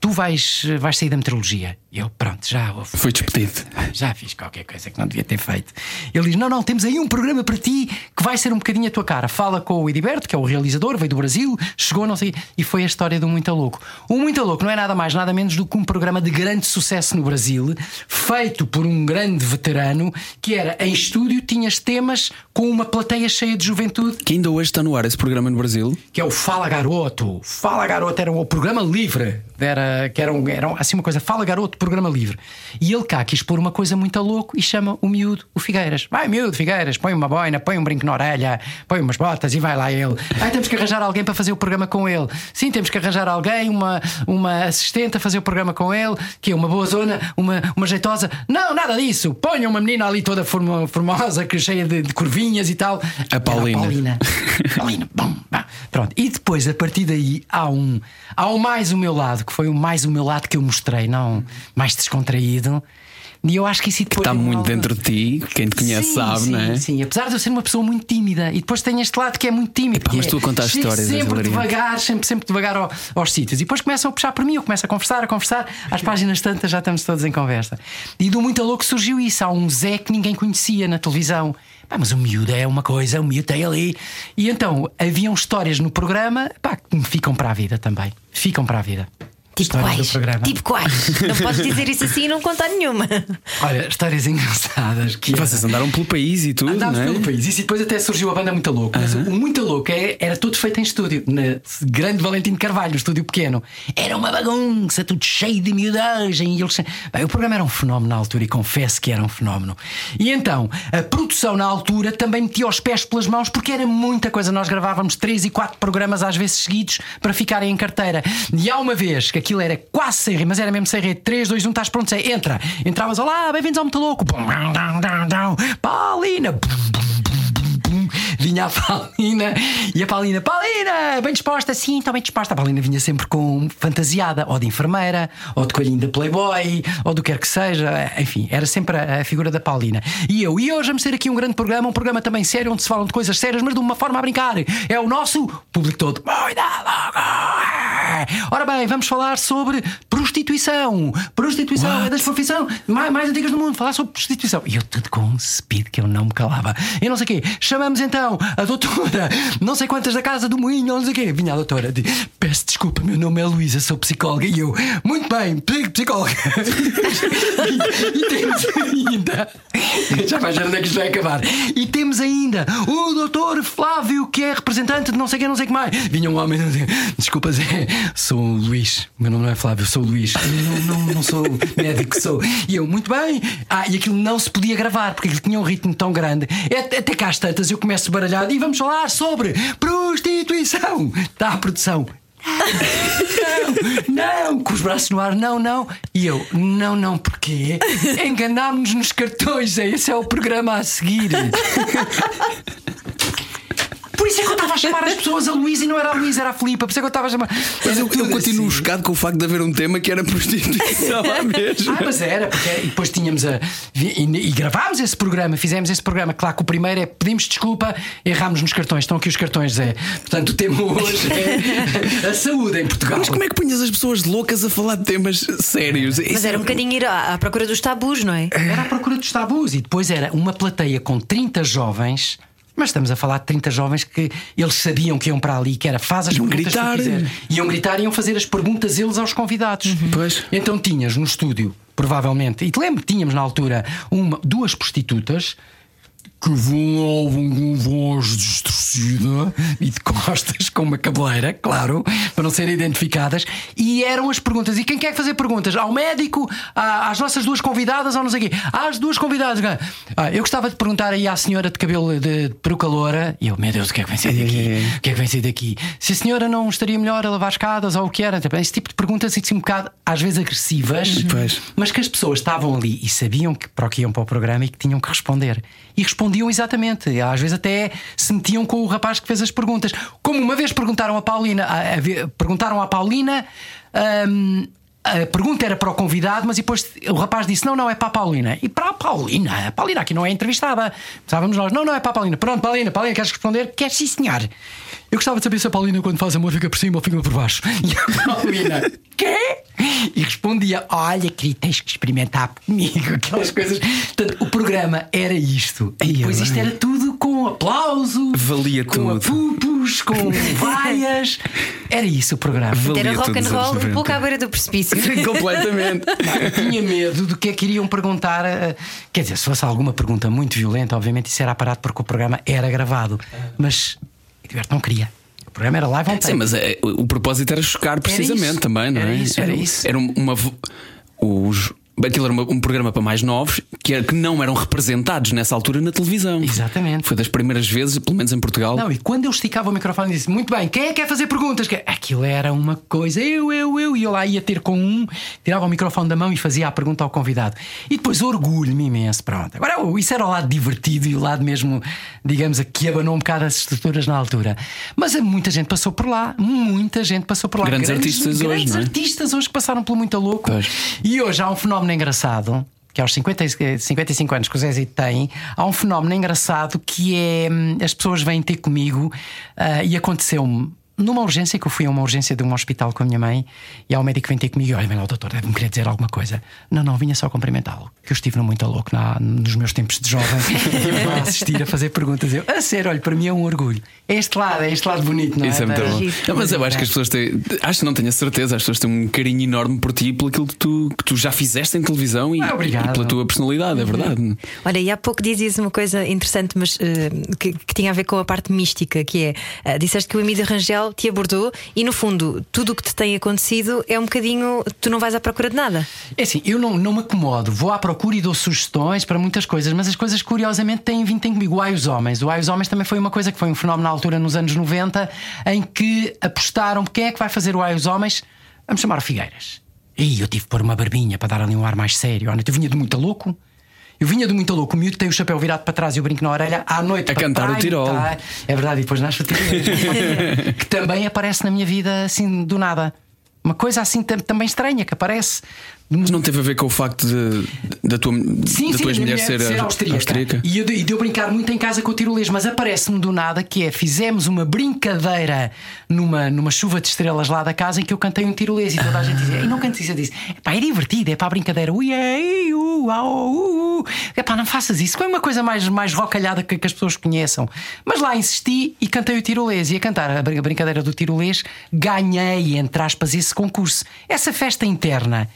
Tu vais, vais sair da meteorologia. E eu, pronto, já houve. Foi despedido. Já fiz qualquer coisa que não devia ter feito. Ele diz: Não, não, temos aí um programa para ti que vai ser um bocadinho a tua cara. Fala com o Ediberto, que é o realizador, veio do Brasil, chegou, não sei. E foi a história do Muito Louco. O Muito Louco não é nada mais, nada menos do que um programa de grande sucesso no Brasil, feito por um grande veterano, que era em estúdio, tinhas temas com uma plateia cheia de juventude. Que ainda hoje está no ar esse programa no Brasil. Que é o Fala Garoto. Fala Garoto era o programa livre. Era, que era, um, era assim uma coisa, Fala Garoto programa livre. E ele cá quis pôr uma coisa muito a louco e chama o miúdo, o Figueiras. Vai, miúdo, Figueiras, põe uma boina, põe um brinco na orelha, põe umas botas e vai lá ele. Aí temos que arranjar alguém para fazer o programa com ele. Sim, temos que arranjar alguém, uma, uma assistente a fazer o programa com ele, que é uma boa zona, uma, uma jeitosa. Não, nada disso. Ponha uma menina ali toda formosa, que cheia de, de curvinhas e tal. A Paulina. A Paulina. Paulina, bom, bom. Pronto. E depois, a partir daí, há um, há um mais o meu lado, que foi o mais o meu lado que eu mostrei, não mais descontraído. E eu acho que isso depois. Que está muito algo... dentro de ti, quem te conhece sim, sabe, sim, não é? Sim, apesar de eu ser uma pessoa muito tímida e depois tenho este lado que é muito tímido. Epá, mas tu a contar histórias. Sempre devagar, sempre, sempre devagar ao, aos sítios. E depois começam a puxar por mim, eu começo a conversar, a conversar. Às páginas tantas já estamos todos em conversa. E do muito louco surgiu isso. Há um Zé que ninguém conhecia na televisão. Pá, mas o miúdo é uma coisa, o miúdo tem ali. E então haviam histórias no programa pá, que me ficam para a vida também. Ficam para a vida. Tipo quais? Tipo quais? Não podes dizer isso assim e não contar nenhuma. Olha, histórias engraçadas. Que e vocês andaram pelo país e tudo. Andámos é? pelo país. E depois até surgiu a banda Muito Louco. Mas uh -huh. o Muito Louco é, era tudo feito em estúdio. Na grande Valentim Carvalho, estúdio pequeno. Era uma bagunça, tudo cheio de miudagem. E eles... Bem, o programa era um fenómeno na altura e confesso que era um fenómeno. E então, a produção na altura também metia os pés pelas mãos porque era muita coisa. Nós gravávamos três e quatro programas às vezes seguidos para ficarem em carteira. E há uma vez que aquilo era quase sem rir, mas era mesmo sem rir. 3, 2, 1, estás pronto, sei, entra. Entravas, olá, bem-vindos ao Muito Louco. Paulina. Vinha a Paulina e a Paulina, Paulina, bem disposta? Sim, estou bem disposta. A Paulina vinha sempre com fantasiada, ou de enfermeira, ou de coelhinho da Playboy, ou do que quer que seja. Enfim, era sempre a, a, figura da Paulina. E eu, e hoje vamos ter aqui um grande programa, um programa também sério, onde se falam de coisas sérias, mas de uma forma a brincar. É o nosso público todo. Ora bem, vamos falar sobre prostituição. Prostituição What? é das profissões mais, mais antigas do mundo. Falar sobre prostituição. E eu tudo com um speed que eu não me calava. E não sei o quê. Chamamos então a doutora, não sei quantas da casa do moinho, não sei o quê. Vinha a doutora de peço desculpa, meu nome é Luísa, sou psicóloga. E eu, muito bem, psicóloga. e, e temos ainda. Já vais ver onde é que isto vai acabar. E temos ainda o doutor Flávio, que é representante de não sei o que, não sei o que mais. Vinha um homem, desculpa, Zé, sou o Luís. Meu nome não é Flávio, sou o Luís. Não, não, não sou médico, sou. E eu, muito bem. Ah, e aquilo não se podia gravar porque ele tinha um ritmo tão grande. Até cá às tantas eu começo baralhado e vamos falar sobre prostituição. Está a produção. Não, não, com os braços no ar, não, não. E eu, não, não, porquê? Enganámos-nos nos cartões, é, esse é o programa a seguir. Por isso é que eu estava a chamar as pessoas a Luís e não era a Luís, era a Filipa. Por isso é que eu estava a chamar. Mas eu, eu continuo assim. chocado com o facto de haver um tema que era prostituição lá mesmo. Ah, mas era, porque e depois tínhamos a. E, e gravámos esse programa, fizemos esse programa. Claro que o primeiro é pedimos desculpa, errámos nos cartões. Estão aqui os cartões, Zé. Portanto, o tema hoje é a saúde em Portugal. Mas como é que punhas as pessoas loucas a falar de temas sérios? Mas Isso era é- um bocadinho ir à, à procura dos tabus, não é? Era à procura dos tabus e depois era uma plateia com 30 jovens. Mas estamos a falar de 30 jovens que eles sabiam que iam para ali, que era faz as Iam perguntas que gritar. quiseres. Iam gritar e iam fazer as perguntas eles aos convidados. Pois. Então tinhas no estúdio, provavelmente, e te lembro, tínhamos na altura uma, duas prostitutas que falavam com voz distorcida e de costas com uma cabeleira, claro, para não serem identificadas, e eram as perguntas. E quem quer fazer perguntas? Ao médico, às nossas duas convidadas, ou não sei o quê? Às duas convidadas. Ah, eu gostava de perguntar aí à senhora de cabelo de peruca loura, e eu, meu Deus, o que é que vem sair daqui? O que é que vem sair daqui? Se a senhora não estaria melhor a lavar escadas ou o que era? Tipo, Esse tipo de perguntas, assim, um bocado, às vezes agressivas, Pois. mas que as pessoas estavam ali e sabiam que para o que iam para o programa e que tinham que responder. E respondiam exatamente. E Às vezes até se metiam com o rapaz que fez as perguntas. Como uma vez perguntaram a Paulina, a- a perguntaram à Paulina. hum, a pergunta era para o convidado, mas depois o rapaz disse: Não, não, é para a Paulina. E para a Paulina, a Paulina aqui não é entrevistada. Estávamos nós: Não, não, é para a Paulina. Pronto, Paulina, Paulina, queres responder? Quer sim, senhor. Eu gostava de saber se a Paulina, quando faz amor, fica por cima ou fica por baixo. E a Paulina: Quê? E respondia: Olha, querido, tens que experimentar comigo. Aquelas coisas. Portanto, o programa era isto. E depois isto era tudo com aplauso, Valia com tudo. apupos, com vaias. Era isso o programa. Valia Era rock and roll, um 90. pouco à beira do precipício. Completamente. Eu tinha medo do que é que iriam perguntar. Quer dizer, se fosse alguma pergunta muito violenta, obviamente isso era aparato porque o programa era gravado. Mas Edberto não queria. O programa era live on tape. Sim, mas é, o propósito era chocar precisamente isso. também, não é? Era isso, era isso. Era uma. Os, aquilo era um programa para mais novos que, era- que não eram representados nessa altura na televisão. Exatamente. Foi das primeiras vezes, pelo menos em Portugal. Não, e quando eu esticava o microfone e disse Muito bem, quem é que quer fazer perguntas? Que- Aquilo era uma coisa, eu, eu, eu, e eu lá ia ter com um, tirava o microfone da mão e fazia a pergunta ao convidado. E depois orgulho-me imenso, pronto. Agora, isso era o lado divertido e o lado mesmo, digamos, que abanou um bocado as estruturas na altura. Mas muita gente passou por lá, muita gente passou por lá. Grandes artistas hoje, grandes é? artistas hoje que passaram pelo Muito Louco. Pois. E hoje há um fenómeno engraçado. Que aos 50, e- 55 anos que o Zé tem, há um fenómeno engraçado que é hum, as pessoas vêm ter comigo ah, e aconteceu-me numa urgência, que eu fui a uma urgência de um hospital com a minha mãe, e há um médico que vem ter comigo e olha, vem lá o doutor, deve-me querer dizer alguma coisa. Não, não, vinha só cumprimentá-lo, que eu estive no muito louco na, nos meus tempos de jovem, e eu a assistir a fazer perguntas. Eu, a sério, olha, para mim é um orgulho. É este lado, é este lado bonito, não é? Isso é muito bom. Não, mas eu acho que as pessoas têm. Acho que não tenho a certeza, as pessoas têm um carinho enorme por ti, por aquilo que tu, que tu já fizeste em televisão e, Ah, obrigado. e pela tua personalidade, é verdade. Olha, e há pouco dizias uma coisa interessante, mas eh, que, que tinha a ver com a parte mística, que é eh, disseste que o Emílio Rangel te abordou e no fundo tudo o que te tem acontecido é um bocadinho. Tu não vais à procura de nada. É assim, eu não, não me acomodo, vou à procura e dou sugestões para muitas coisas, mas as coisas curiosamente têm vindo comigo. O Ai os Homens. O Ai os Homens também foi uma coisa que foi um fenómeno na altura, nos anos 90, em que apostaram quem é que vai fazer o Ai os Homens? Vamos chamar o Figueiras. E eu tive que pôr uma barbinha para dar ali um ar mais sério. Noite eu vinha de muito louco. Eu vinha de muito louco, o miúdo tem o chapéu virado para trás e o brinco na orelha à noite A cantar o Tirol. É verdade, e depois nasce o Tirol. que também aparece na minha vida assim do nada. Uma coisa assim tam- também estranha que aparece. Mas não teve a ver com o facto de, da tua, Sim, da sim, tua a minha ex-mulher ser, ser a- austríaca. austríaca? E eu, de- de eu brincar muito em casa com o tirolês, mas aparece-me do nada que é: fizemos uma brincadeira numa, numa chuva de estrelas lá da casa em que eu cantei um tirolês e toda a gente dizia: E não cantes isso, eu disse: Pá, é divertido, é para a brincadeira. Ui, ei, au, uh, uh. Epá, não faças isso. Foi uma coisa mais, mais rocalhada que, que as pessoas conheçam. Mas lá insisti e cantei o tirolês. E a cantar a brincadeira do tirolês, ganhei, entre aspas, esse concurso. Essa festa interna.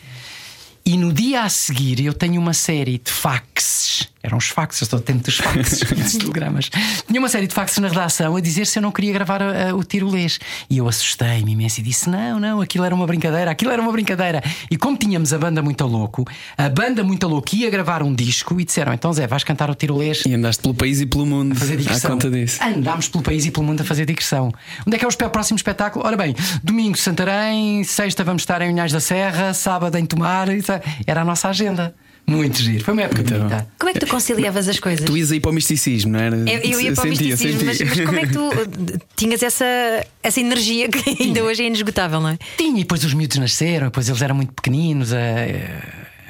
E no dia a seguir eu tenho uma série de FAC faxes. Eram os faxes, eu estou atento dos faxes, dos telegramas. Tinha uma série de faxes na redação a dizer se eu não queria gravar a- a- o tirolês. E eu assustei-me imenso e disse: não, não, aquilo era uma brincadeira, aquilo era uma brincadeira. E como tínhamos a banda muito louco, a banda muito louco ia gravar um disco e disseram: então Zé, vais cantar o tirolês. E andaste pelo país e pelo mundo Fazer à digressão. conta disso. Andámos pelo país e pelo mundo a fazer digressão. Onde é que é o próximo espetáculo? Ora bem, domingo Santarém, sexta vamos estar em Unhais da Serra, sábado em Tomar. é- Era a nossa agenda. Muito giro. Foi uma época bonita. Como é que tu conciliavas as coisas? Tu ias aí para o misticismo, não era? Eu, eu ia para o misticismo, mas, mas como é que tu tinhas essa, essa energia que ainda hoje é inesgotável, não é? Tinha, e depois os miúdos nasceram, depois eles eram muito pequeninos. A,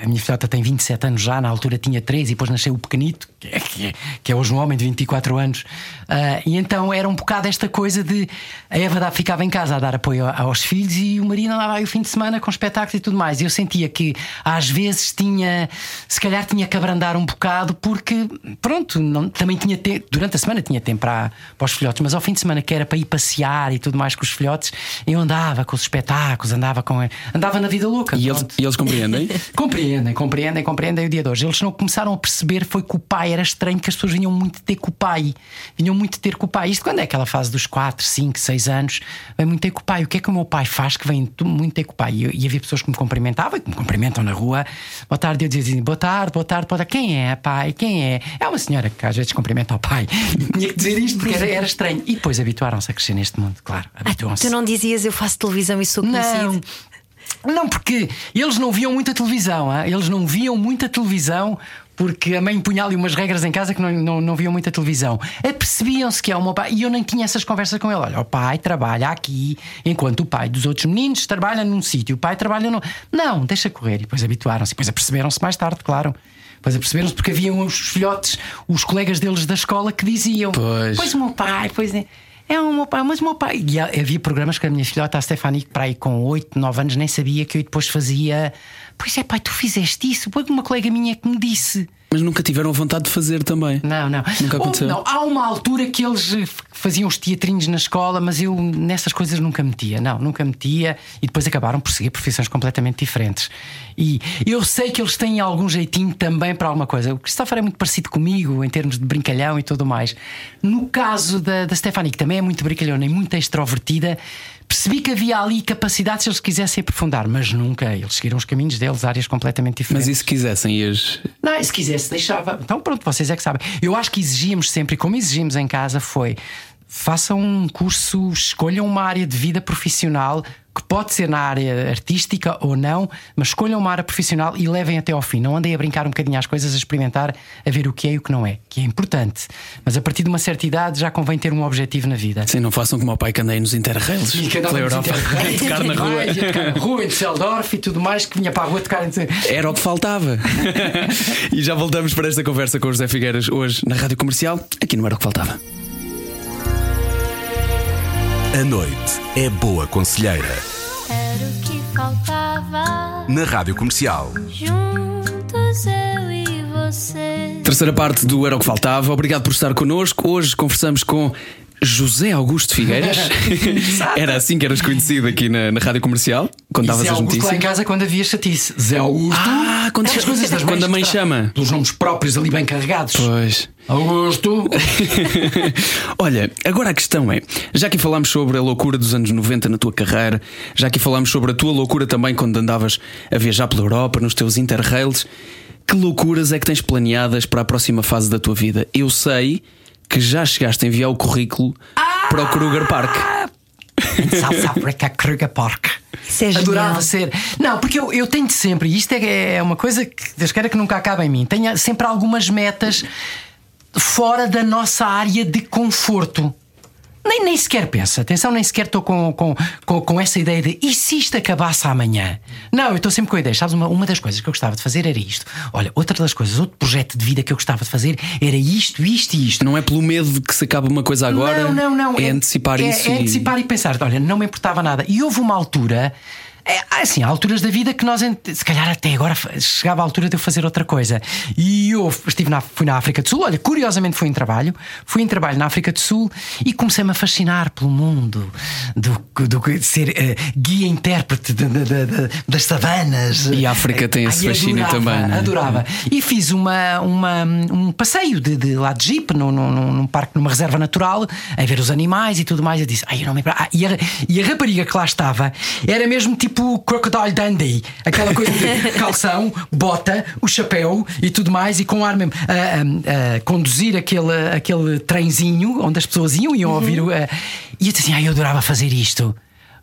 a minha filhota tem 27 anos já, na altura tinha 13, e depois nasceu o pequenito, que é, que é, que é hoje um homem de 24 anos. Ah, e então era um bocado esta coisa de a Eva ficava em casa a dar apoio aos filhos e o marido andava aí o fim de semana com espetáculos e tudo mais. E eu sentia que às vezes tinha, se calhar tinha que abrandar um bocado, porque pronto, não- também tinha tempo, durante a semana tinha tempo para, para os filhotes, mas ao fim de semana que era para ir passear e tudo mais com os filhotes, eu andava com os espetáculos, andava com andava na vida louca. E eles, e eles compreendem? Compreendem, compreendem, compreendem o dia de hoje. Eles não começaram a perceber foi que o pai era estranho, que as pessoas vinham muito ter com o pai. Vinham muito ter com o pai. Isto quando é aquela fase dos 4, 5, 6 anos, vem muito ter com o pai. O que é que o meu pai faz que vem muito ter com o pai? E, eu- e havia pessoas que me cumprimentavam e que me cumprimentam na rua. Boa tarde, eu dizia assim: boa tarde, boa tarde, boa tarde. Quem é, pai? Quem é? É uma senhora que às vezes cumprimenta ao pai. E tinha que dizer isto porque era, era estranho. E depois habituaram-se a crescer neste mundo, claro. Habituam-se. Tu não dizias eu faço televisão e sou conhecido. Não. Não, porque eles não viam muita televisão, ah? eles não viam muita televisão porque a mãe punha ali umas regras em casa que não, não, não viam muita televisão. Apercebiam-se que é o meu pai, e eu nem tinha essas conversas com ele. Olha, o pai trabalha aqui, enquanto o pai dos outros meninos trabalha num sítio, o pai trabalha no. Não, deixa correr. E depois habituaram-se, e depois aperceberam-se mais tarde, claro. Depois aperceberam-se porque haviam os filhotes, os colegas deles da escola que diziam: Pois. Pois o meu pai, pois é. É o meu pai, mas o meu pai. E havia programas que a minha filhota, a Stefani, que para aí com 8, 9 anos, nem sabia que eu depois fazia. Pois é, pai, tu fizeste isso. Foi uma colega minha que me disse. Mas nunca tiveram vontade de fazer também. Não, não. Nunca Ou, aconteceu. não, há uma altura que eles eh, faziam os teatrinhos na escola, mas eu nessas coisas nunca metia. Não, nunca metia. E depois acabaram por seguir profissões completamente diferentes. E eu sei que eles têm algum jeitinho também para alguma coisa. O Christopher é muito parecido comigo em termos de brincalhão e tudo mais. No caso da, da Stephanie, que também é muito brincalhona e muito extrovertida. Percebi que havia ali capacidade se eles quisessem aprofundar, mas nunca. Eles seguiram os caminhos deles, áreas completamente diferentes. Mas e se quisessem, ias. Não, se quisesse, deixava. Então pronto, vocês é que sabem. Eu acho que exigíamos sempre, e como exigimos em casa, foi façam um curso, escolham uma área de vida profissional que pode ser na área artística ou não, mas escolham uma área profissional e levem até ao fim. Não andem a brincar um bocadinho às coisas, a experimentar, a ver o que é e o que não é, que é importante. Mas a partir de uma certa idade já convém ter um objetivo na vida. Sim, não façam como o pai que andei nos Interrails pela Europa a tocar na rua. tocar na rua, em Düsseldorf e tudo mais, que vinha para a rua tocar. em- Era o que faltava. e já voltamos para esta conversa com o José Figueiras hoje na Rádio Comercial. Aqui não era o que faltava. A noite é boa conselheira. Era o que faltava. Na Rádio Comercial. Juntos eu e você. Terceira parte do Era o que Faltava. Obrigado por estar connosco. Hoje conversamos com José Augusto Figueiras. Era assim que eras conhecido aqui na, na Rádio Comercial, quando davas as Augusto lá notícias. em casa quando havia chatice. Zé Augusto. Ah, quando chama- coisas das quando a mãe chama. Pelos nomes próprios ali bem carregados. Pois. Augusto. Olha, agora a questão é: já aqui falámos sobre a loucura dos anos 90 na tua carreira, já aqui falámos sobre a tua loucura também quando andavas a viajar pela Europa, nos teus interrails. Que loucuras é que tens planeadas para a próxima fase da tua vida? Eu sei que já chegaste a enviar o currículo para o Kruger Park. South Africa Kruger Park. Isso é Adorava ser. Não, porque eu, eu tenho sempre, e isto é, é uma coisa que Deus queira que nunca acabe em mim, tenho sempre algumas metas fora da nossa área de conforto. Nem, nem sequer pensa, atenção, nem sequer estou com, com, com, com essa ideia de e se isto acabasse amanhã? Não, eu estou sempre com a ideia. Sabes, uma, uma das coisas que eu gostava de fazer era isto. Olha, outra das coisas, outro projeto de vida que eu gostava de fazer era isto, isto e isto. Não é pelo medo de que se acabe uma coisa agora. Não, não, não. É, antecipar é, isso. É e- antecipar e pensar, olha, não me importava nada. E houve uma altura É, assim, há alturas da vida que nós, se calhar até agora chegava a altura de eu fazer outra coisa. E eu estive na, fui na África do Sul, olha, curiosamente fui em trabalho, fui em trabalho na África do Sul e comecei-me a fascinar pelo mundo do, do, de ser uh, guia intérprete de, de, de, das savanas. E a África tem esse fascínio adorava, também. Né? Adorava. E fiz uma, uma, um passeio de, de lá de Jeep, num, num, num parque, numa reserva natural, a ver os animais e tudo mais. Eu disse, ai, eu não me ah, e, a, e a rapariga que lá estava era mesmo tipo tipo Crocodile Dundee, aquela coisa de calção, bota, o chapéu e tudo mais, e com ar mesmo a, a, a conduzir aquele, aquele trenzinho onde as pessoas iam e iam ouvir. Uhum. e eu disse assim: ah, eu adorava fazer isto.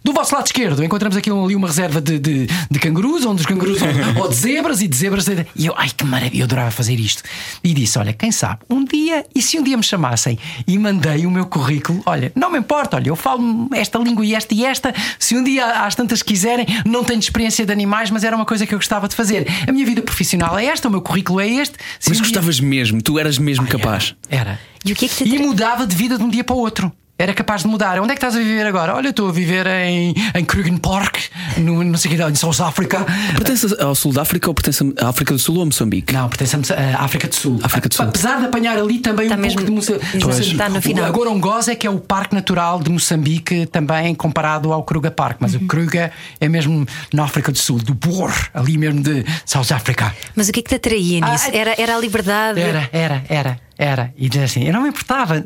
Do vosso lado esquerdo encontramos aqui ali uma reserva de, de, de cangurus, onde os cangurus ou de zebras e de zebras. De... E eu, ai que maravilha, eu adorava fazer isto. E disse: Olha, quem sabe, um dia, e se um dia me chamassem e mandei o meu currículo, olha, não me importa, olha, eu falo esta língua e esta e esta. Se um dia às tantas quiserem, não tenho experiência de animais, mas era uma coisa que eu gostava de fazer. A minha vida profissional é esta, o meu currículo é este. Se mas um gostavas dia... mesmo, tu eras mesmo olha, capaz. Era. E o que é que te E mudava de vida de um dia para o outro era capaz de mudar. Onde é que estás a viver agora? Olha, estou a viver em, em Krugen Park, no, não sei que, em South África. Pertence ao sul da África ou pertence à África do Sul ou a Moçambique? Não, pertence à África do Sul. África do Sul. Apesar de apanhar ali também está um mesmo, pouco de Moçambique. Está no final. Agora Gorongosa é que é o Parque Natural de Moçambique, também comparado ao Kruger Park. Mas uhum. o Kruger é mesmo na África do Sul, do Boer, ali mesmo de South África. Mas o que é que te atraía nisso? Ah, era, era a liberdade? Era, era, era. Era, e dizer assim, eu não me importava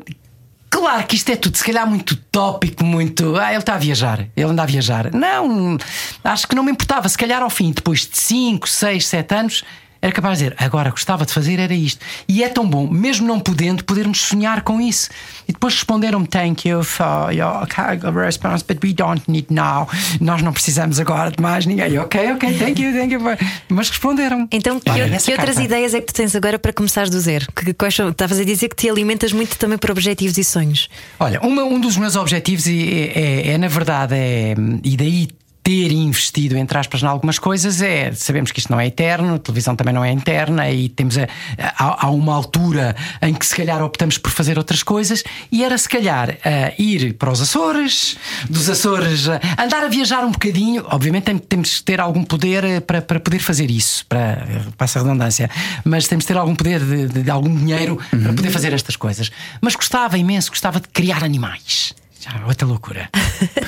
Claro que isto é tudo, se calhar, muito tópico, muito. Ah, ele está a viajar, ele anda a viajar. Não, acho que não me importava. Se calhar, ao fim, depois de 5, 6, 7 anos, era capaz de dizer, agora gostava de fazer era isto. E é tão bom, mesmo não podendo, podermos sonhar com isso. E depois responderam-me: Thank you for your response, but we don't need now. Nós não precisamos agora de mais ninguém. Ok, ok, thank you, thank you. Mas responderam. Então, que, Olha, que outras ideias é que tu tens agora para começares do zero? Que, que, estavas a dizer que te alimentas muito também por objetivos e sonhos. Olha, uma, um dos meus objetivos é, é, é, na verdade, é, e daí ter investido, entre aspas, em algumas coisas é. Sabemos que isto não é eterno, a televisão também não é interna e temos a, há, há, uma altura em que se calhar optamos por fazer outras coisas e era se calhar ir para os Açores, dos Açores andar a viajar um bocadinho. Obviamente temos que ter algum poder eh, para, para poder fazer isso, para, passa a redundância, mas temos que ter algum poder de, de, de algum dinheiro uhum. para poder fazer estas coisas. Mas gostava imenso, gostava de criar animais. Já, outra loucura.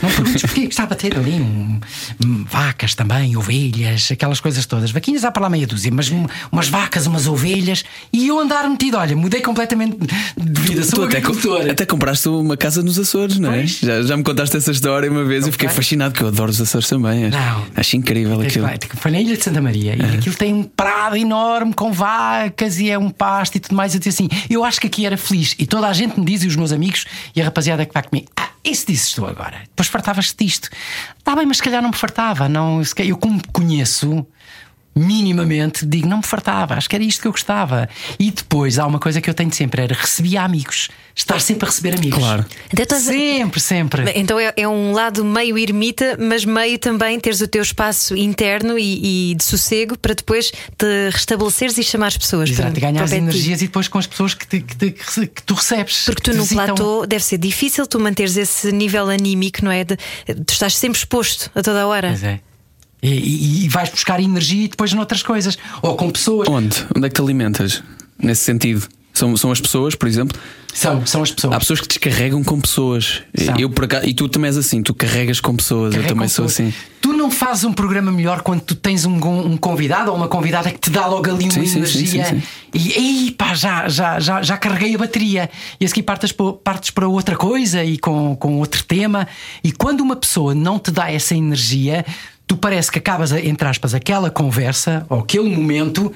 Não perguntes porque gostava de ter ali um, um, vacas também, ovelhas, aquelas coisas todas. Vaquinhas há para lá meia dúzia, mas um, umas vacas, umas ovelhas e eu andar metido. Olha, mudei completamente de vida. Sou tu até, até compraste uma casa nos Açores, não é? Já, já me contaste essa história uma vez e fiquei fascinado, que eu adoro os Açores também. Não. Acho incrível aquilo. Foi na Ilha de Santa Maria e aquilo tem um prado enorme com vacas e é um pasto e tudo mais. Eu disse assim: eu acho que aqui era feliz. E toda a gente me diz, e os meus amigos e a rapaziada que vai comigo isso dizes tu agora. Depois fartavas-te disto. Está bem, mas se calhar não me fartava. Não, eu, como conheço, minimamente, digo, não me fartava, acho que era isto que eu gostava. E depois há uma coisa que eu tenho sempre: era recebia amigos. Estar sempre a receber amigos. Claro. Então, sempre, sempre. Então é, é, um lado meio ermita, mas meio também teres o teu espaço interno e, e de sossego para depois te restabeleceres e chamar as pessoas. Exato, para, ganhar as energias e depois com as pessoas que, te, que, te, que tu recebes. Porque tu no visitam. platô deve ser difícil tu manteres esse nível anímico, não é? De, tu estás sempre exposto a toda a hora. Pois é. E, e, vais buscar energia e depois noutras coisas. Ou com pessoas. Onde? Onde é que te alimentas? Nesse sentido? São, são as pessoas, por exemplo? São, são as pessoas. Há pessoas que descarregam com pessoas. Eu por acaso, e tu também és assim, tu carregas com pessoas, Carrego eu também sou pessoas. assim. Tu não fazes um programa melhor quando tu tens um, um convidado ou uma convidada que te dá logo ali uma sim, energia sim, sim, e, e pá, já, já, já, já carreguei a bateria. E a seguir partes, partes para outra coisa e com, com outro tema. E quando uma pessoa não te dá essa energia, tu parece que acabas, entre aspas, aquela conversa ou aquele momento.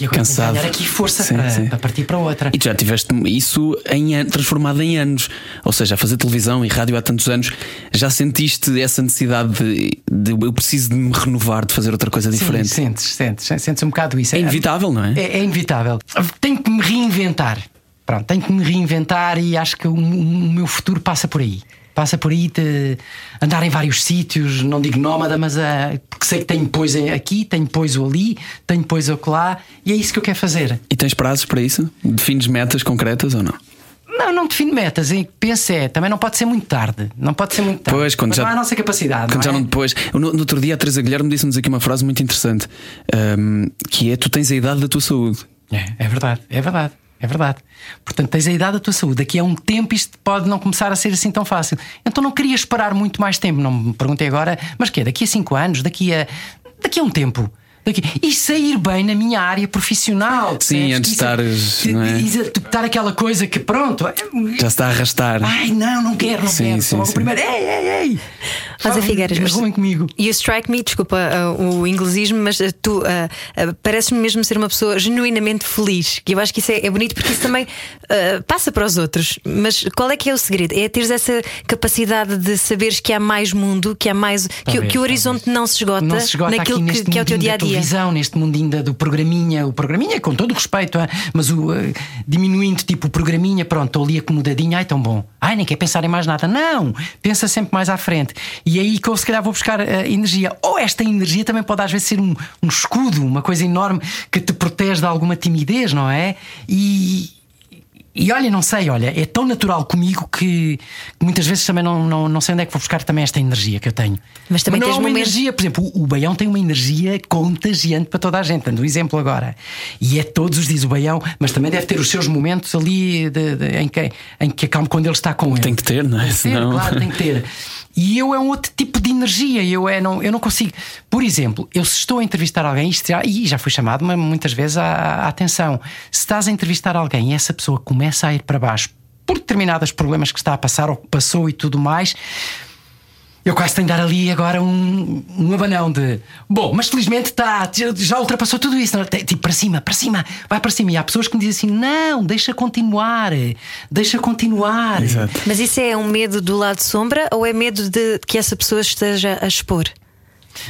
E agora Cansado. ganhar aqui força sim, para, sim. para, partir para outra. E tu já tiveste isso em, transformado em anos. Ou seja, a fazer televisão e rádio há tantos anos, já sentiste essa necessidade de, de eu preciso de me renovar, de fazer outra coisa diferente? Sim, sentes, sentes, sentes um bocado isso. É inevitável, não é? É, é inevitável. Tenho que me reinventar. Pronto, tenho que me reinventar e acho que o, o meu futuro passa por aí passa por aí de andar em vários sítios, não digo nómada, mas uh, porque sei que tenho pois aqui, tenho pois ali, tenho pois lá, e é isso que eu quero fazer. E tens prazos para isso? Defines metas concretas ou não? Não, não defino metas. E penso é, também não pode ser muito tarde. Não pode ser muito tarde. Pois, quando Mas já- não é a nossa capacidade. Quando não já é? não depois. No, no outro dia a Teresa Guilherme disse-nos aqui uma frase muito interessante: ahm, que é tu tens a idade da tua saúde. É, é verdade, é verdade. É verdade. Portanto, tens a idade da tua saúde. Daqui a um tempo isto pode não começar a ser assim tão fácil. Então não queria esperar muito mais tempo. Não me perguntei agora, mas que é? Daqui a 5 anos? Daqui a. Daqui a um tempo? Daqui... E sair bem na minha área profissional. Sim, antes de é- estares, é? estar aquela coisa que pronto. é- Já se está a arrastar. Ai, não, não quero, não Sim, quero. sim, sim. o primeiro. Ei, ei, ei. Rosa Figueiras, mas- comigo. You strike me, desculpa uh, o inglesismo, mas uh, tu uh, uh, pareces-me mesmo ser uma pessoa genuinamente feliz. Que eu acho que isso é, é bonito porque isso também uh, passa para os outros. Mas qual é que é o segredo? É teres essa capacidade de saberes que há mais mundo, que há mais. que, o- Talvez, que o horizonte não se esgota, não se esgota naquilo aqui que, que é o teu dia a dia. Televisão, neste mundinho do programinha, o programinha com todo o respeito, ah, mas o ah, diminuindo tipo o programinha, pronto, estou ali acomodadinho, ai tão bom. Ai, nem quer pensar em mais nada. Não, pensa sempre mais à frente. E é aí que eu se calhar vou buscar ah, energia. Ou esta energia também pode às vezes ser um, um escudo, uma coisa enorme que te protege de alguma timidez, não é? E, e olha, não sei, olha, é tão natural comigo que, que muitas vezes também não, não, não sei onde é que vou buscar também esta energia que eu tenho. Mas também não tens é uma momentos- energia, por exemplo, o o Baião tem uma energia contagiante para toda a gente, dando um exemplo agora. E é todos os dias o Baião, mas também deve ter os seus momentos ali de- de- em, que, em que acalma quando ele está com ele. Tem que ter, não é? Tem que ter, Senão- claro, tem que ter. E eu é um outro tipo de energia. Eu, é, não, eu não consigo. Por exemplo, eu se estou a entrevistar alguém, isto já, e já fui chamado mas muitas vezes à atenção. Se estás a entrevistar alguém e essa pessoa começa a ir para baixo por determinados problemas que está a passar ou que passou e tudo mais. Eu quase tenho de dar ali agora um, um abanão de. Bom, mas felizmente está, já ultrapassou tudo isso. não é? Tipo, para cima, para cima, vai para cima. E há pessoas que me dizem assim: não, deixa continuar, deixa continuar. Exato. Mas isso é um medo do lado sombra ou é medo de que essa pessoa esteja a expor?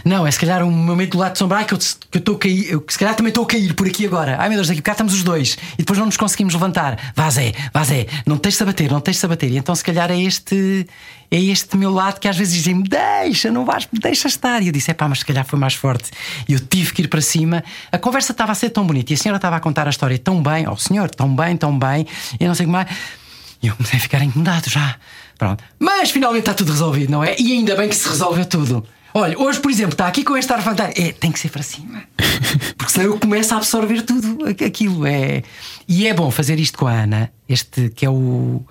Não, é se calhar um momento do lado de sombra ai, que eu estou a cair, eu, se calhar também estou a cair por aqui agora. Ai meu Deus, daqui cá estamos os dois e depois não nos conseguimos levantar. Vá Zé, vá Zé, não te deixes abater, não te deixes abater. E então se calhar é este, é este meu lado que às vezes dizem-me: deixa, não vais, deixa estar. E eu disse: é pá, mas se calhar foi mais forte. E eu tive que ir para cima. A conversa estava a ser tão bonita e a senhora estava a contar a história tão bem, ao senhor, tão bem, tão bem, e não sei o que mais. E eu comecei a ficar incomodado já. Pronto. Mas finalmente está tudo resolvido, não é? E ainda bem que se resolveu tudo. Olha, hoje, por exemplo, está aqui com este ar fantástico. É, tem que ser para cima. Porque senão eu começo a absorver tudo aqu- aquilo. É... E é bom fazer isto com a Ana, este que é o.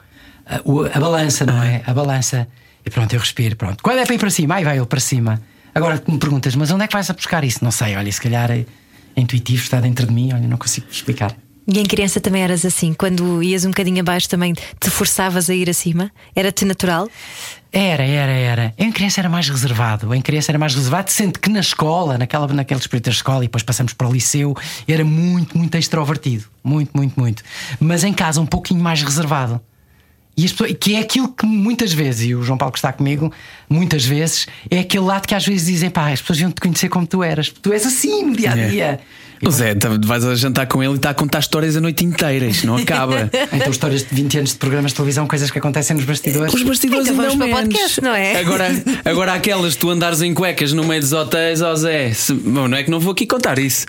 A, o- a balança, não é? A balança. E pronto, eu respiro. Pronto. Quando é para ir para cima? Aí vai ele para cima. Agora me perguntas, mas onde é que vais a buscar isso? Não sei, olha, se calhar é intuitivo, está dentro de mim, olha, não consigo explicar. E em criança também eras assim? Quando ias um bocadinho abaixo também te forçavas a ir acima? Era-te natural? Era, era, era. Eu em criança era mais reservado. Em criança era mais reservado, sendo que na escola, naquela, naquele espírito da escola, e depois passamos para o liceu, era muito, muito extrovertido. Muito, muito, muito. Mas em casa, um pouquinho mais reservado. E as pessoas, que é aquilo que muitas vezes, e o João Paulo que está comigo, muitas vezes, é aquele lado que às vezes dizem: pá, as pessoas iam te conhecer como tu eras. Tu és assim no dia a dia. O Zé, tá- vais a jantar com ele e está a contar histórias a noite inteira. Isto não acaba. Então, histórias de 20 anos de programas de televisão, coisas que acontecem nos bastidores. Os bastidores Então ainda vamos podcast, não é? Agora, agora aquelas tu andares em cuecas no meio dos hotéis, ó Zé. se- bom, não é que não vou aqui contar isso.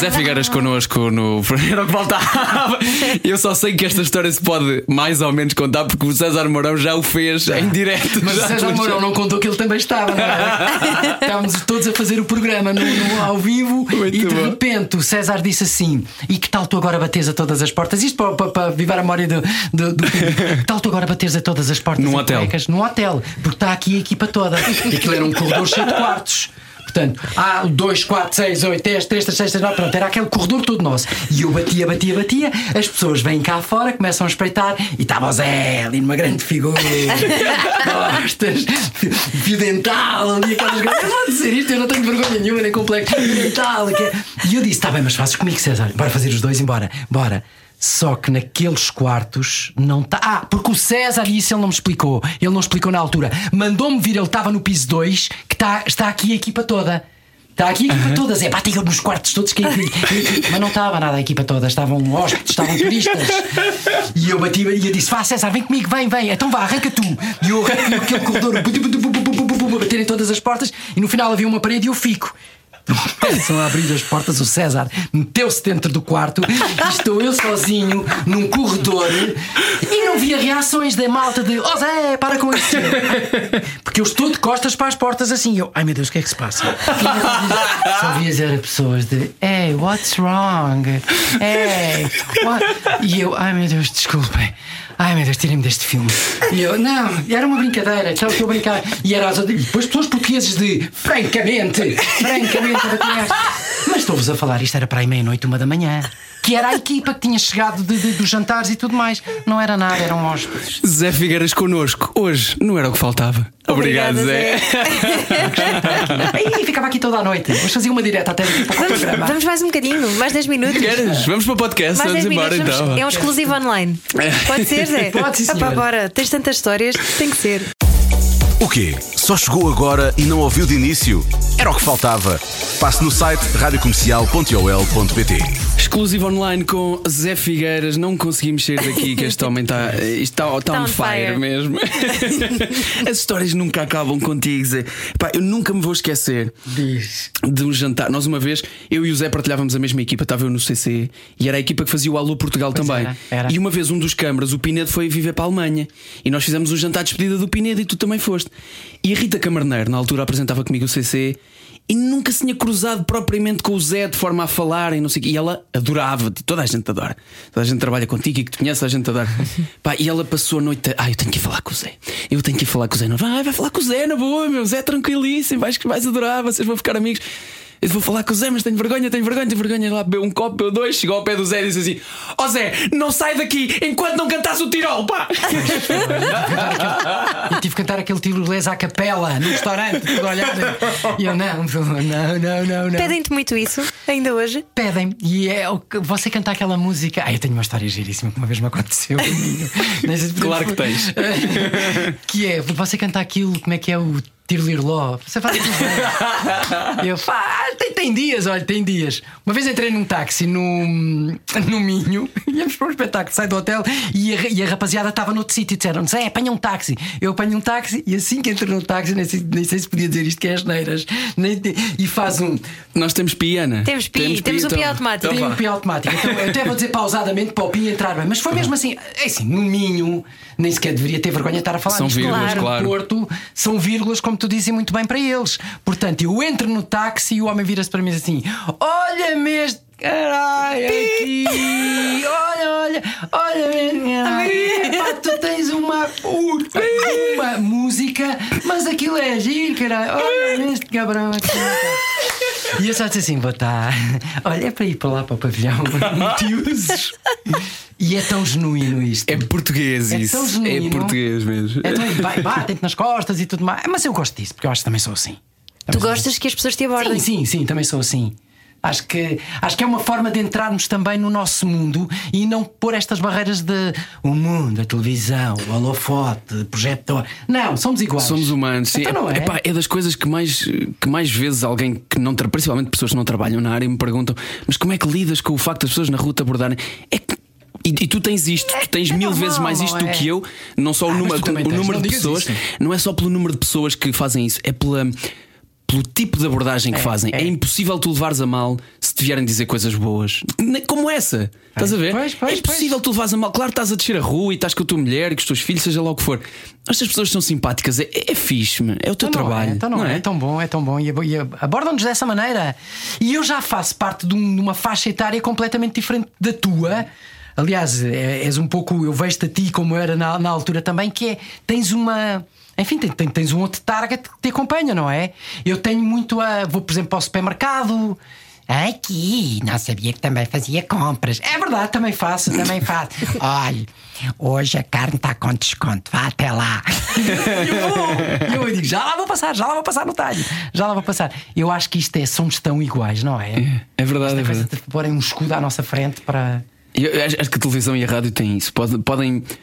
Zé Figueiras connosco no. Era o que faltava. Eu só sei que esta história se pode mais ou menos contar porque o César Mourão já o fez em direto. Mas o César Mourão não contou que ele também estava, não é? Estávamos todos a fazer o programa no, no- ao vivo Muito e de bom. repente o César disse assim: E que tal tu agora bateres a todas as portas? Isto para, para, para vivar a memória do, do, do Que tal tu agora bateres a todas as portas? Num hotel. cuecas? Num hotel, porque está aqui a equipa toda. E aquilo era um corredor cheio de quartos. Portanto, há 2, 4, 6, 8, 10, 3, 6, 7, 9, pronto, era aquele corredor todo nosso. E eu batia, batia, batia, as pessoas vêm cá fora, começam a espreitar e estava o Zé ali numa grande figura, costas, fio dental, ali aquelas coisas. Eu vou dizer isto, eu não tenho vergonha nenhuma, nem complexo. Fio dental, é- E eu disse: está bem, mas fazes comigo, César, bora fazer os dois, embora, bora. Só que naqueles quartos não está. Ah, porque o César, e isso ele não me explicou, ele não explicou na altura, mandou-me vir, ele estava no piso 2, que está, está aqui a equipa toda. Está aqui a equipa uhum. todas, é pá, nos quartos todos que Mas não estava nada a equipa toda, estavam hóspedes, estavam turistas. E eu bati e eu disse: vá César, vem comigo, vem, vem, então vá, arranca tu. E eu arranco aquele corredor, bater em todas as portas, e no final havia uma parede e eu fico. Começam a abrir as portas, o César meteu-se dentro do quarto e estou eu sozinho num corredor e não via reações da malta de Oh Zé, para com isso. Porque eu estou de costas para as portas assim. Eu, ai meu Deus, o que é que se passa? E Só via dizer a pessoas de Hey, what's wrong? Hey, what? E eu, ai meu Deus, desculpem. Ai meu Deus, tirem-me deste filme. E eu, não, era uma brincadeira, estou a brincar. E era as, depois pessoas portuguesas de francamente, francamente, mas estou-vos a falar, isto era para aí meia-noite, uma da manhã. Que era a equipa que tinha chegado de, de- dos jantares e tudo mais. Não era nada, eram hóspedes. Zé Figueiras connosco. Hoje não era o que faltava. Obrigado, Obrigada, Zé. E ficava aqui toda a noite. Vamos fazer uma direta até para o Vamos, programa. vamos mais um bocadinho, mais 10 minutos. Queres? Vamos para o podcast, Mais vamos 10 embora minutos. então. vamos- É um exclusivo online. Pode ser, Zé? Pode, sim, Ah, bora. Tens tantas histórias, tem que ser. O quê? Só chegou agora e não ouviu de início? Era o que faltava. Passe no site radiocomercial.ol.pt Exclusivo online com Zé Figueiras. Não conseguimos sair daqui, que este homem está está, está Tá on fire, fire. mesmo. As histórias nunca acabam contigo, Zé. Pá, eu nunca me vou esquecer Diz. de um jantar. Nós, uma vez, eu e o Zé partilhávamos a mesma equipa, estava eu no CC e era a equipa que fazia o Alô Portugal também. era, era. E uma vez, um dos câmaras, o Pinedo, foi viver para a Alemanha e nós fizemos um jantar de despedida do Pinedo e tu também foste. E a Rita Camarneiro, na altura, apresentava comigo o CC. E nunca se tinha cruzado propriamente com o Zé de forma a falar e não sei. E ela adorava-te, toda a gente adora. Toda a gente trabalha contigo e que te conhece, a gente adora. Pá, e ela passou a noite. Ah, eu tenho que ir falar com o Zé. Eu tenho que ir falar com o Zé. Não, vai, vai falar com o Zé, na boa, meu. Zé é tranquilíssimo, vais, vais adorar, vocês vão ficar amigos. Eu vou falar com o Zé, mas tenho vergonha, tenho vergonha, tenho vergonha. Lá bebeu um copo, bebeu dois, chegou ao pé do Zé e disse assim: Ó oh, Zé, não sai daqui enquanto não cantasse o Tirol, pá! Eu tive que cantar aquele tirolês à capela no restaurante, tudo a olhar. E eu, não, não, não, não, não. Pedem-te muito isso, ainda hoje. Pedem e é o que- você cantar aquela música. Ah, eu tenho uma história giríssima que uma vez me aconteceu. Claro que tens. que é você cantar aquilo, como é que é o Tirolirló? Você faz aquilo. Eu faz, tem, tem dias, olha, tem dias. Uma vez entrei num táxi no, no Minho, íamos para um espetáculo, sai do hotel e a, e a rapaziada estava noutro sítio e disseram: Zé, apanha um táxi. Eu apanho um táxi e assim que entro no táxi, nem sei, nem sei se podia dizer isto que é as neiras, nem e faz um. Nós temos piana. Temos pi, temos o pi então- automático. então Tem vá. um pi automático. Então, eu até vou dizer pausadamente para o PI entrar bem. Mas foi mesmo assim. É assim, no Minho, nem sequer deveria ter vergonha de estar a falar São vírgulas, No claro. Porto são vírgulas, como tu dizes, muito bem para eles. Portanto, eu entro no táxi e o homem vira-se para mim assim: Olha-me este. Caralho, aqui! Olha, olha, olha, caralho. Tu tens uma puta, uma música, mas aquilo é giro, caralho. Olha este cabrão aqui. E eu só disse assim: vou estar. Olha, é para ir para lá para o pavilhão. Tios. E é tão genuíno isto. É português É isso. tão genuíno. É português mesmo. É tão, vai, batem-te nas costas e tudo mais. Mas eu gosto disso, porque eu acho que também sou assim. Tu Também sou gostas que as pessoas te abordem. Sim, sim, sim, também sou assim. Acho que, acho que é uma forma de entrarmos também no nosso mundo e não pôr estas barreiras de o mundo, a televisão, o holofote, o projetor. Não, somos iguais. Somos humanos, sim. Então não é? Epá, é das coisas que mais, que mais vezes alguém que não, tra- principalmente pessoas que não trabalham na área, me perguntam: mas como é que lidas com o facto das pessoas na rua te abordarem? É que. E, e tu tens isto, tu tens é mil normal, vezes mais isto do é? que eu, não só o Ah, mas número, tu o número de pessoas, isso. não é só pelo número de pessoas que fazem isso, é pela, pelo tipo de abordagem que fazem. É. é. impossível tu levares a mal se te vierem dizer coisas boas, como essa. Estás a ver? Pois, pois, é impossível tu levares a mal. Claro, estás a descer a rua e estás com a tua mulher e com os teus filhos, seja lá o que for. Estas pessoas são simpáticas, é, é fixe, é o teu Então não trabalho. É, então não, é, é tão bom, é tão bom. E, e abordam-nos dessa maneira. E eu já faço parte de, um- de uma faixa etária completamente diferente da tua. Aliás, é- és um pouco. Eu vejo-te a ti como era na, na altura também, que é. Tens uma. Enfim, tens, um outro target que te acompanha, não é? Eu tenho muito a. Vou, por exemplo, para o supermercado. Aqui, não sabia que também fazia compras. É verdade, também faço, também faço. Olha, hoje a carne está com desconto, vá até lá. E eu, eu digo, já lá vou passar, já lá vou passar no talho, já lá vou passar. Eu acho que isto é, somos tão iguais, não é? É verdade, é Esta coisa verdade. de porem um escudo à nossa frente para. Eu acho, que a televisão e a rádio têm isso. Pode- podem Eh,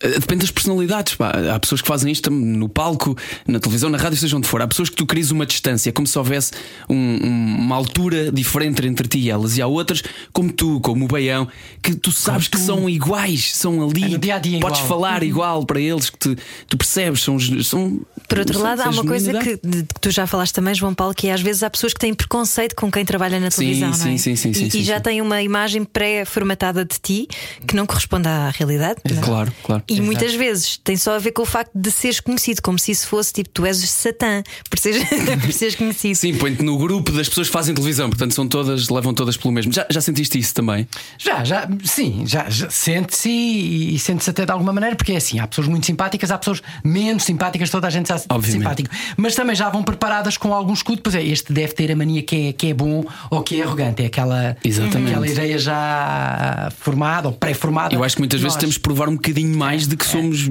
Depende das personalidades. pá. Há pessoas que fazem isto no palco, na televisão, na rádio, seja onde for. Há pessoas que tu crias uma distância, como se houvesse um- um- uma altura diferente entre ti e elas. E há outras, como tu, como o Baião, que tu sabes que são iguais, são ali. É dia a dia Podes igual. falar igual para eles, que te- tu percebes, são. são Por outro são- lado, há uma coisa que, de- que tu já falaste também, João Paulo, que é às vezes há pessoas que têm preconceito com quem trabalha na Sim, televisão, não é? sim, sim, sim, e, sim, e sim, já sim. têm uma imagem pré-formatada de ti que não corresponde à realidade. não é? Claro, claro. E muitas vezes tem só a ver com o facto de seres conhecido, como se isso fosse tipo, tu és Satã, por seres, por seres conhecido. Sim, põe-te no grupo das pessoas que fazem televisão, portanto são todas, levam todas pelo mesmo. Já, já sentiste isso também? Já, já, sim, já, já sente-se e, e sente-se até de alguma maneira, porque é assim: há pessoas muito simpáticas, há pessoas menos simpáticas, toda a gente sabe Obviamente. simpático. Mas também já vão preparadas com algum escudo, pois é, este deve ter a mania que é, que é bom ou que é arrogante, é aquela, Exatamente. aquela ideia já formada ou pré-formada. Eu acho que muitas vezes Nós- temos que provar um bocadinho mais de que somos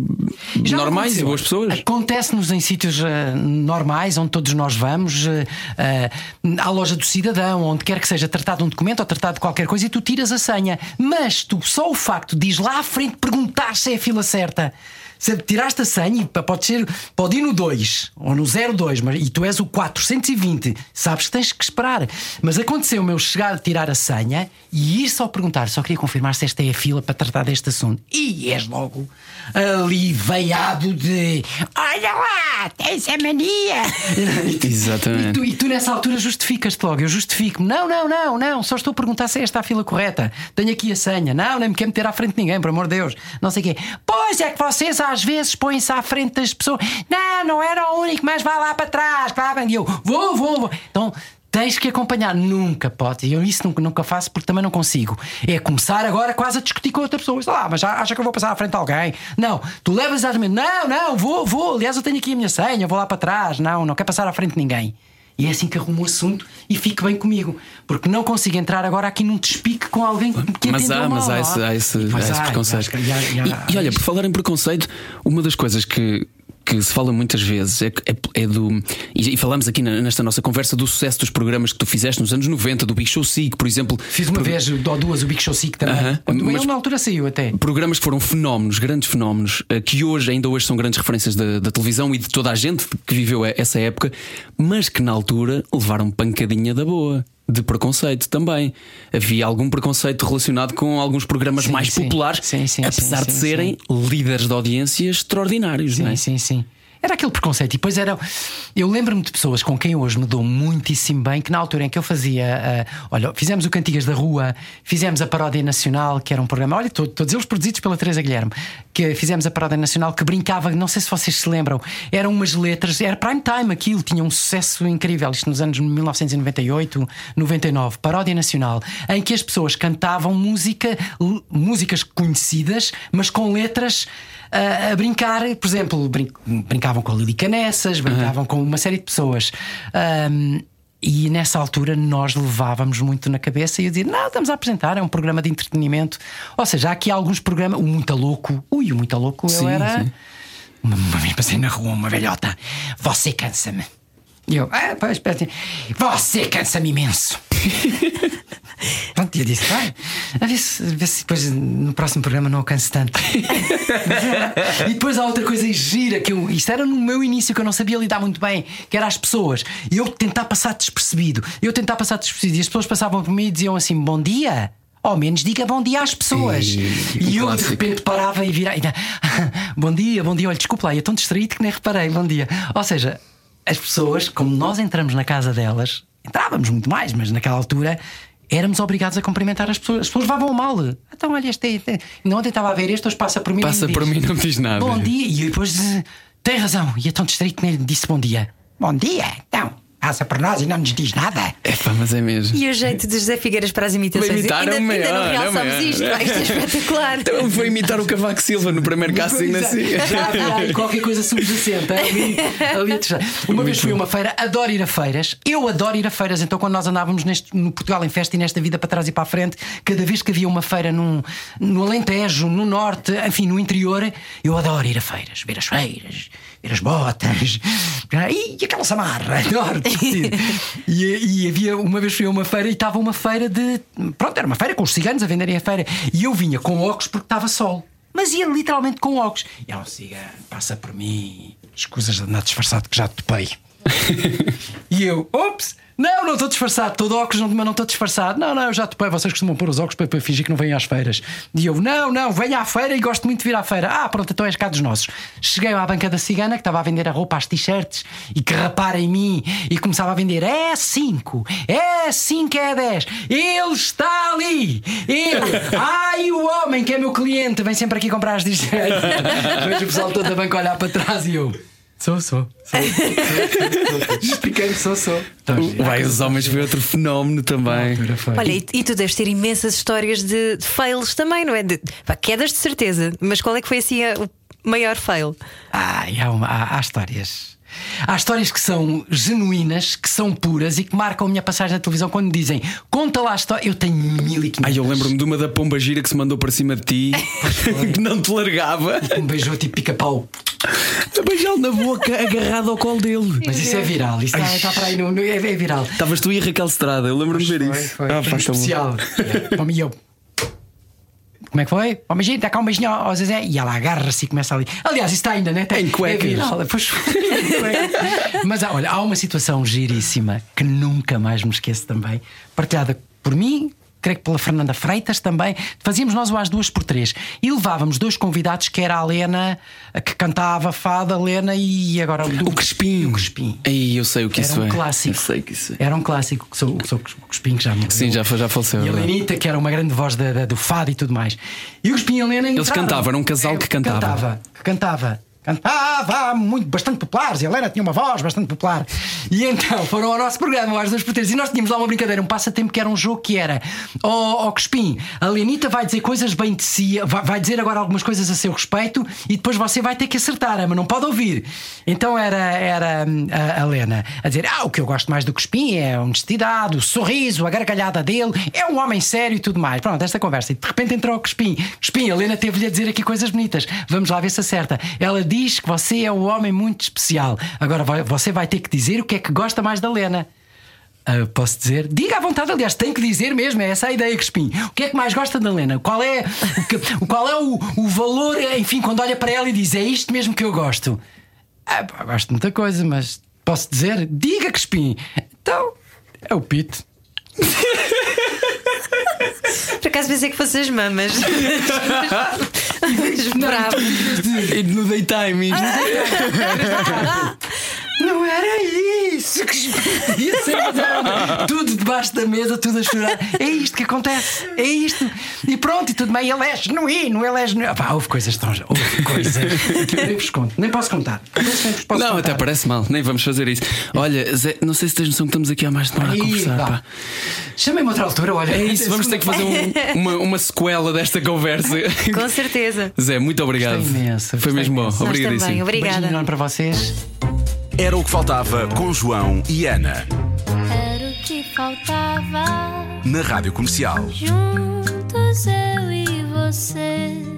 Já normais e boas pessoas. Acontece-nos em sítios eh, normais, onde todos nós vamos, eh, eh, à loja do cidadão, onde quer que seja tratado um documento ou tratado de qualquer coisa, e tu tiras a senha. Mas tu, só o facto de ir lá à frente perguntar se é a fila certa. Se tiraste a senha, e pode ser, pode ir no 2 ou no 02, mas, e tu és o 420, sabes que tens que esperar. Mas aconteceu-me eu chegar a tirar a senha e ir só perguntar, só queria confirmar se esta é a fila para tratar deste assunto. E és logo ali veiado de olha lá, tens a mania. Exatamente. E tu, e tu nessa altura justificas-te logo. Eu justifico-me. Não, não, não, não. Só estou a perguntar se esta é a fila correta. Tenho aqui a senha. Não, nem me quero meter à frente de ninguém, por amor de Deus. Não sei o quê. Pois é que vocês às vezes põem-se à frente das pessoas. Não, não era o único, mas vá lá para trás. Vá. E eu vou, vou, vou. Então. Tens que acompanhar, nunca pode. Eu isso nunca, nunca faço porque também não consigo. É começar agora quase a discutir com outra pessoa. Sei lá, mas acha que eu vou passar à frente de alguém? Não, tu levas exatamente. Não, não, vou, vou. Aliás, eu tenho aqui a minha senha, vou lá para trás. Não, não quer passar à frente de ninguém. E é assim que arrumo o assunto e fique bem comigo. Porque não consigo entrar agora aqui num despique com alguém que Mas há, mas há esse, há esse, há esse preconceito. e olha, por falar em preconceito, uma das coisas que, que se fala muitas vezes é, é- é do. E, e falamos aqui na- nesta nossa conversa do sucesso dos programas que tu fizeste nos anos 90, do Big Show Sick, por exemplo. Fiz uma vez ou duas o Big Show Sick também. Aham, Ele mas- na altura saiu até. Programas que foram fenómenos, grandes fenómenos, eh, que hoje, ainda hoje, são grandes referências da, da televisão e de toda a gente que viveu essa época, mas que na altura levaram pancadinha da boa. De preconceito também. Havia algum preconceito relacionado com alguns programas Sim, mais sim. populares, Sim, sim, apesar sim, de sim, serem líderes de audiência extraordinários. não é? Sim, sim, sim. Era aquele preconceito. E depois era. Eu lembro-me de pessoas com quem hoje me dou muitíssimo bem, que na altura em que eu fazia. ah, olha, fizemos o Cantigas da Rua, fizemos a Paródia Nacional, que era um programa. Olha, to- todos eles produzidos pela Teresa Guilherme. Que fizemos a Paródia Nacional, que brincava, não sei se vocês se lembram, eram umas letras, era prime time aquilo, tinha um sucesso incrível. Isto nos anos 1998, 99. Paródia Nacional, em que as pessoas cantavam música, músicas conhecidas, mas com letras a, a brincar, por exemplo, brin- brincavam com a Lili Canessas, brincavam com uma série de pessoas. Ahm, e nessa altura nós levávamos muito na cabeça e eu dizia: Não, estamos a apresentar, é um programa de entretenimento. Ou seja, há aqui alguns programas. O Muito Louco, ui, o Muito Louco eu Sim, era. sim. Uma, uma vez passei na rua, uma velhota, você cansa-me. E eu, ah, pois, espera aí. Você cansa-me imenso. Pronto, eu disse, vai, a ver se, a ver se depois no próximo programa não alcance tanto. e depois há outra coisa gira que eu, isto era no meu início que eu não sabia lidar muito bem, que era as pessoas. E eu tentar passar despercebido. Eu tentar passar despercebido. E as pessoas passavam por mim e diziam assim: bom dia. Ao menos diga bom dia às pessoas. E- E, eu clássico. de repente parava e virava. bom dia, bom dia. Olha, desculpa lá, eu tão distraído que nem reparei. Bom dia. Ou seja, as pessoas, como nós entramos na casa delas, entrávamos muito mais, mas naquela altura éramos obrigados a cumprimentar as pessoas. As pessoas levavam mal. Então, olha, este aí. Não ontem estava a ver este, hoje passa por mim. e Passa por diz, mim, não me diz nada. Bom dia. E depois tem razão. E é tão distraído que nem lhe disse bom dia. Bom dia, então. Passa por nós e não nos diz nada. É pá, mas é mesmo. E o jeito de José Figueiras para as imitações. Vai imitar ainda, é o ainda não maior, é o realçamos isto. Isto é espetacular. Então foi imitar o Cavaco Silva no primeiro casting Pois é. assim. Qualquer coisa subjacente ali, ali atrás. Uma vez fui a uma feira, adoro ir a feiras. Eu adoro ir a feiras. Então, quando nós andávamos neste, no Portugal em Festa e nesta vida para trás e para a frente, cada vez que havia uma feira num, no Alentejo, no Norte, enfim, no interior, eu adoro ir a feiras, ver as feiras, ver as botas e aquela samarra. Adoro. e, e havia uma vez fui a uma feira e estava uma feira de. Pronto, era uma feira com os ciganos a venderem a feira. E eu vinha com óculos porque estava sol. Mas ia literalmente com óculos. E ela, cigano, passa por mim, escusas de andar disfarçado que já te topei. e eu, ops! Não, não estou disfarçado, estou de óculos, mas não estou disfarçado. Não, não, eu já topei, vocês costumam pôr os óculos para, para fingir que não vêm às feiras. E eu, não, não, venho à feira e gosto muito de vir à feira. Ah, pronto, então és cá dos nossos. Cheguei à banca da cigana que estava a vender a roupa, as t-shirts e que repara em mim e começava a vender: é 5, é 5, é 10. Ele está ali. Ele, ai, o homem que é meu cliente, vem sempre aqui comprar as t-shirts. Vejo o pessoal todo da banca olhar para trás e eu. Sou, sou. sou, Expliquei que sou, sou. O Vai os Homens foi outro fenómeno também. Olha, e, e tu deves ter imensas histórias de, de fails também, não é? De, pá, quedas de certeza, mas qual é que foi assim a- o maior fail? Ai, há, uma- há- há histórias. Há histórias que são genuínas, que são puras e que marcam a minha passagem na televisão quando me dizem conta lá a história. Eu tenho 1500. Ai, eu lembro-me de uma da pomba gira que se mandou para cima de ti, que não te largava, Um beijou tipo pica-pau. a beijá-lo na boca, agarrado ao colo dele. Mas isso é viral, isso está, está para aí, no, é, é viral. Estavas tu e a Raquel Estrada, eu lembro-me de ver Foi, isso. foi, Ah, foi tão bom. especial. Yeah. E eu. Como é que foi? Ó, beijinho, dá cá um beijinho ao Zezé. E ela agarra-se e começa ali. Aliás, isso está ainda, né? Tem- Em cuecas. É. Pois. Mas olha, há uma situação giríssima que nunca mais me esqueço também, partilhada por mim. Creio que pela Fernanda Freitas também. Fazíamos nós o às duas por três e levávamos dois convidados que era a Lena, que cantava fada, a Lena e agora O Crespim. O Crespim. Aí eu sei o que Era isso um é. clássico. Eu sei que isso é. Era um clássico, que sou, sou o Crespim que já morreu. Sim, já, foi- já faleceu. é E a verdade. Lenita, que era uma grande voz da- da- do fado e tudo mais. E o Espinho e a Eles entraram. cantavam, era um casal É, que cantava. Cantava, que cantava. Cantava muito, bastante populares. E a Helena tinha uma voz bastante popular. E então foram ao nosso programa, às duas por. E nós tínhamos lá uma brincadeira, um passatempo que era um jogo que era: Ó oh, Crespim, a Lenita vai dizer coisas bem de si, vai, vai dizer agora algumas coisas a seu respeito e depois você vai ter que acertar, mas não pode ouvir. Então era, era hum, a, a Lena a dizer: Ah, o que eu gosto mais do Crespim é a honestidade, o sorriso, a gargalhada dele, é um homem sério e tudo mais. Pronto, esta conversa. E de repente entrou o Crespim. Crespim, a Lena teve-lhe a dizer aqui coisas bonitas. Vamos lá ver se acerta. Ela diz que você é um homem muito especial. Agora vai- você vai ter que dizer o que é que gosta mais da Lena. Ah, posso dizer? Diga à vontade, aliás, tem que dizer mesmo, é essa a ideia, Crespim. O que é que mais gosta da Lena? Qual é o, que- qual é o, o valor, enfim, quando olha para ela e diz é isto mesmo que eu gosto? Ah, gosto de muita coisa, mas posso dizer? Diga, Crespim. Então, é o Pito. Por acaso pensei que fosse as mamas. Esperava. E no daytime. isto. Não era isso que tudo debaixo da mesa, tudo a chorar. É isto que acontece, é isto. E pronto, e tudo bem. Ele é genuíno, ele é genuíno. Pá, houve coisas tão. Houve coisas. Nem vos conto, nem posso contar. Posso Não, contar. até parece mal, nem vamos fazer isso. Olha, Zé, não sei se tens noção que estamos aqui há mais de uma hora a conversar. Chamem-me outra altura, olha. É isso, vamos ter que fazer um- uma, uma sequela desta conversa. Com certeza. Zé, muito obrigado. Foi mesmo bom. Obrigadíssimo. também, Um obrigada. enorme para vocês. Era o que faltava com João e Ana. Era o que faltava. Na Rádio Comercial. Juntos eu e você.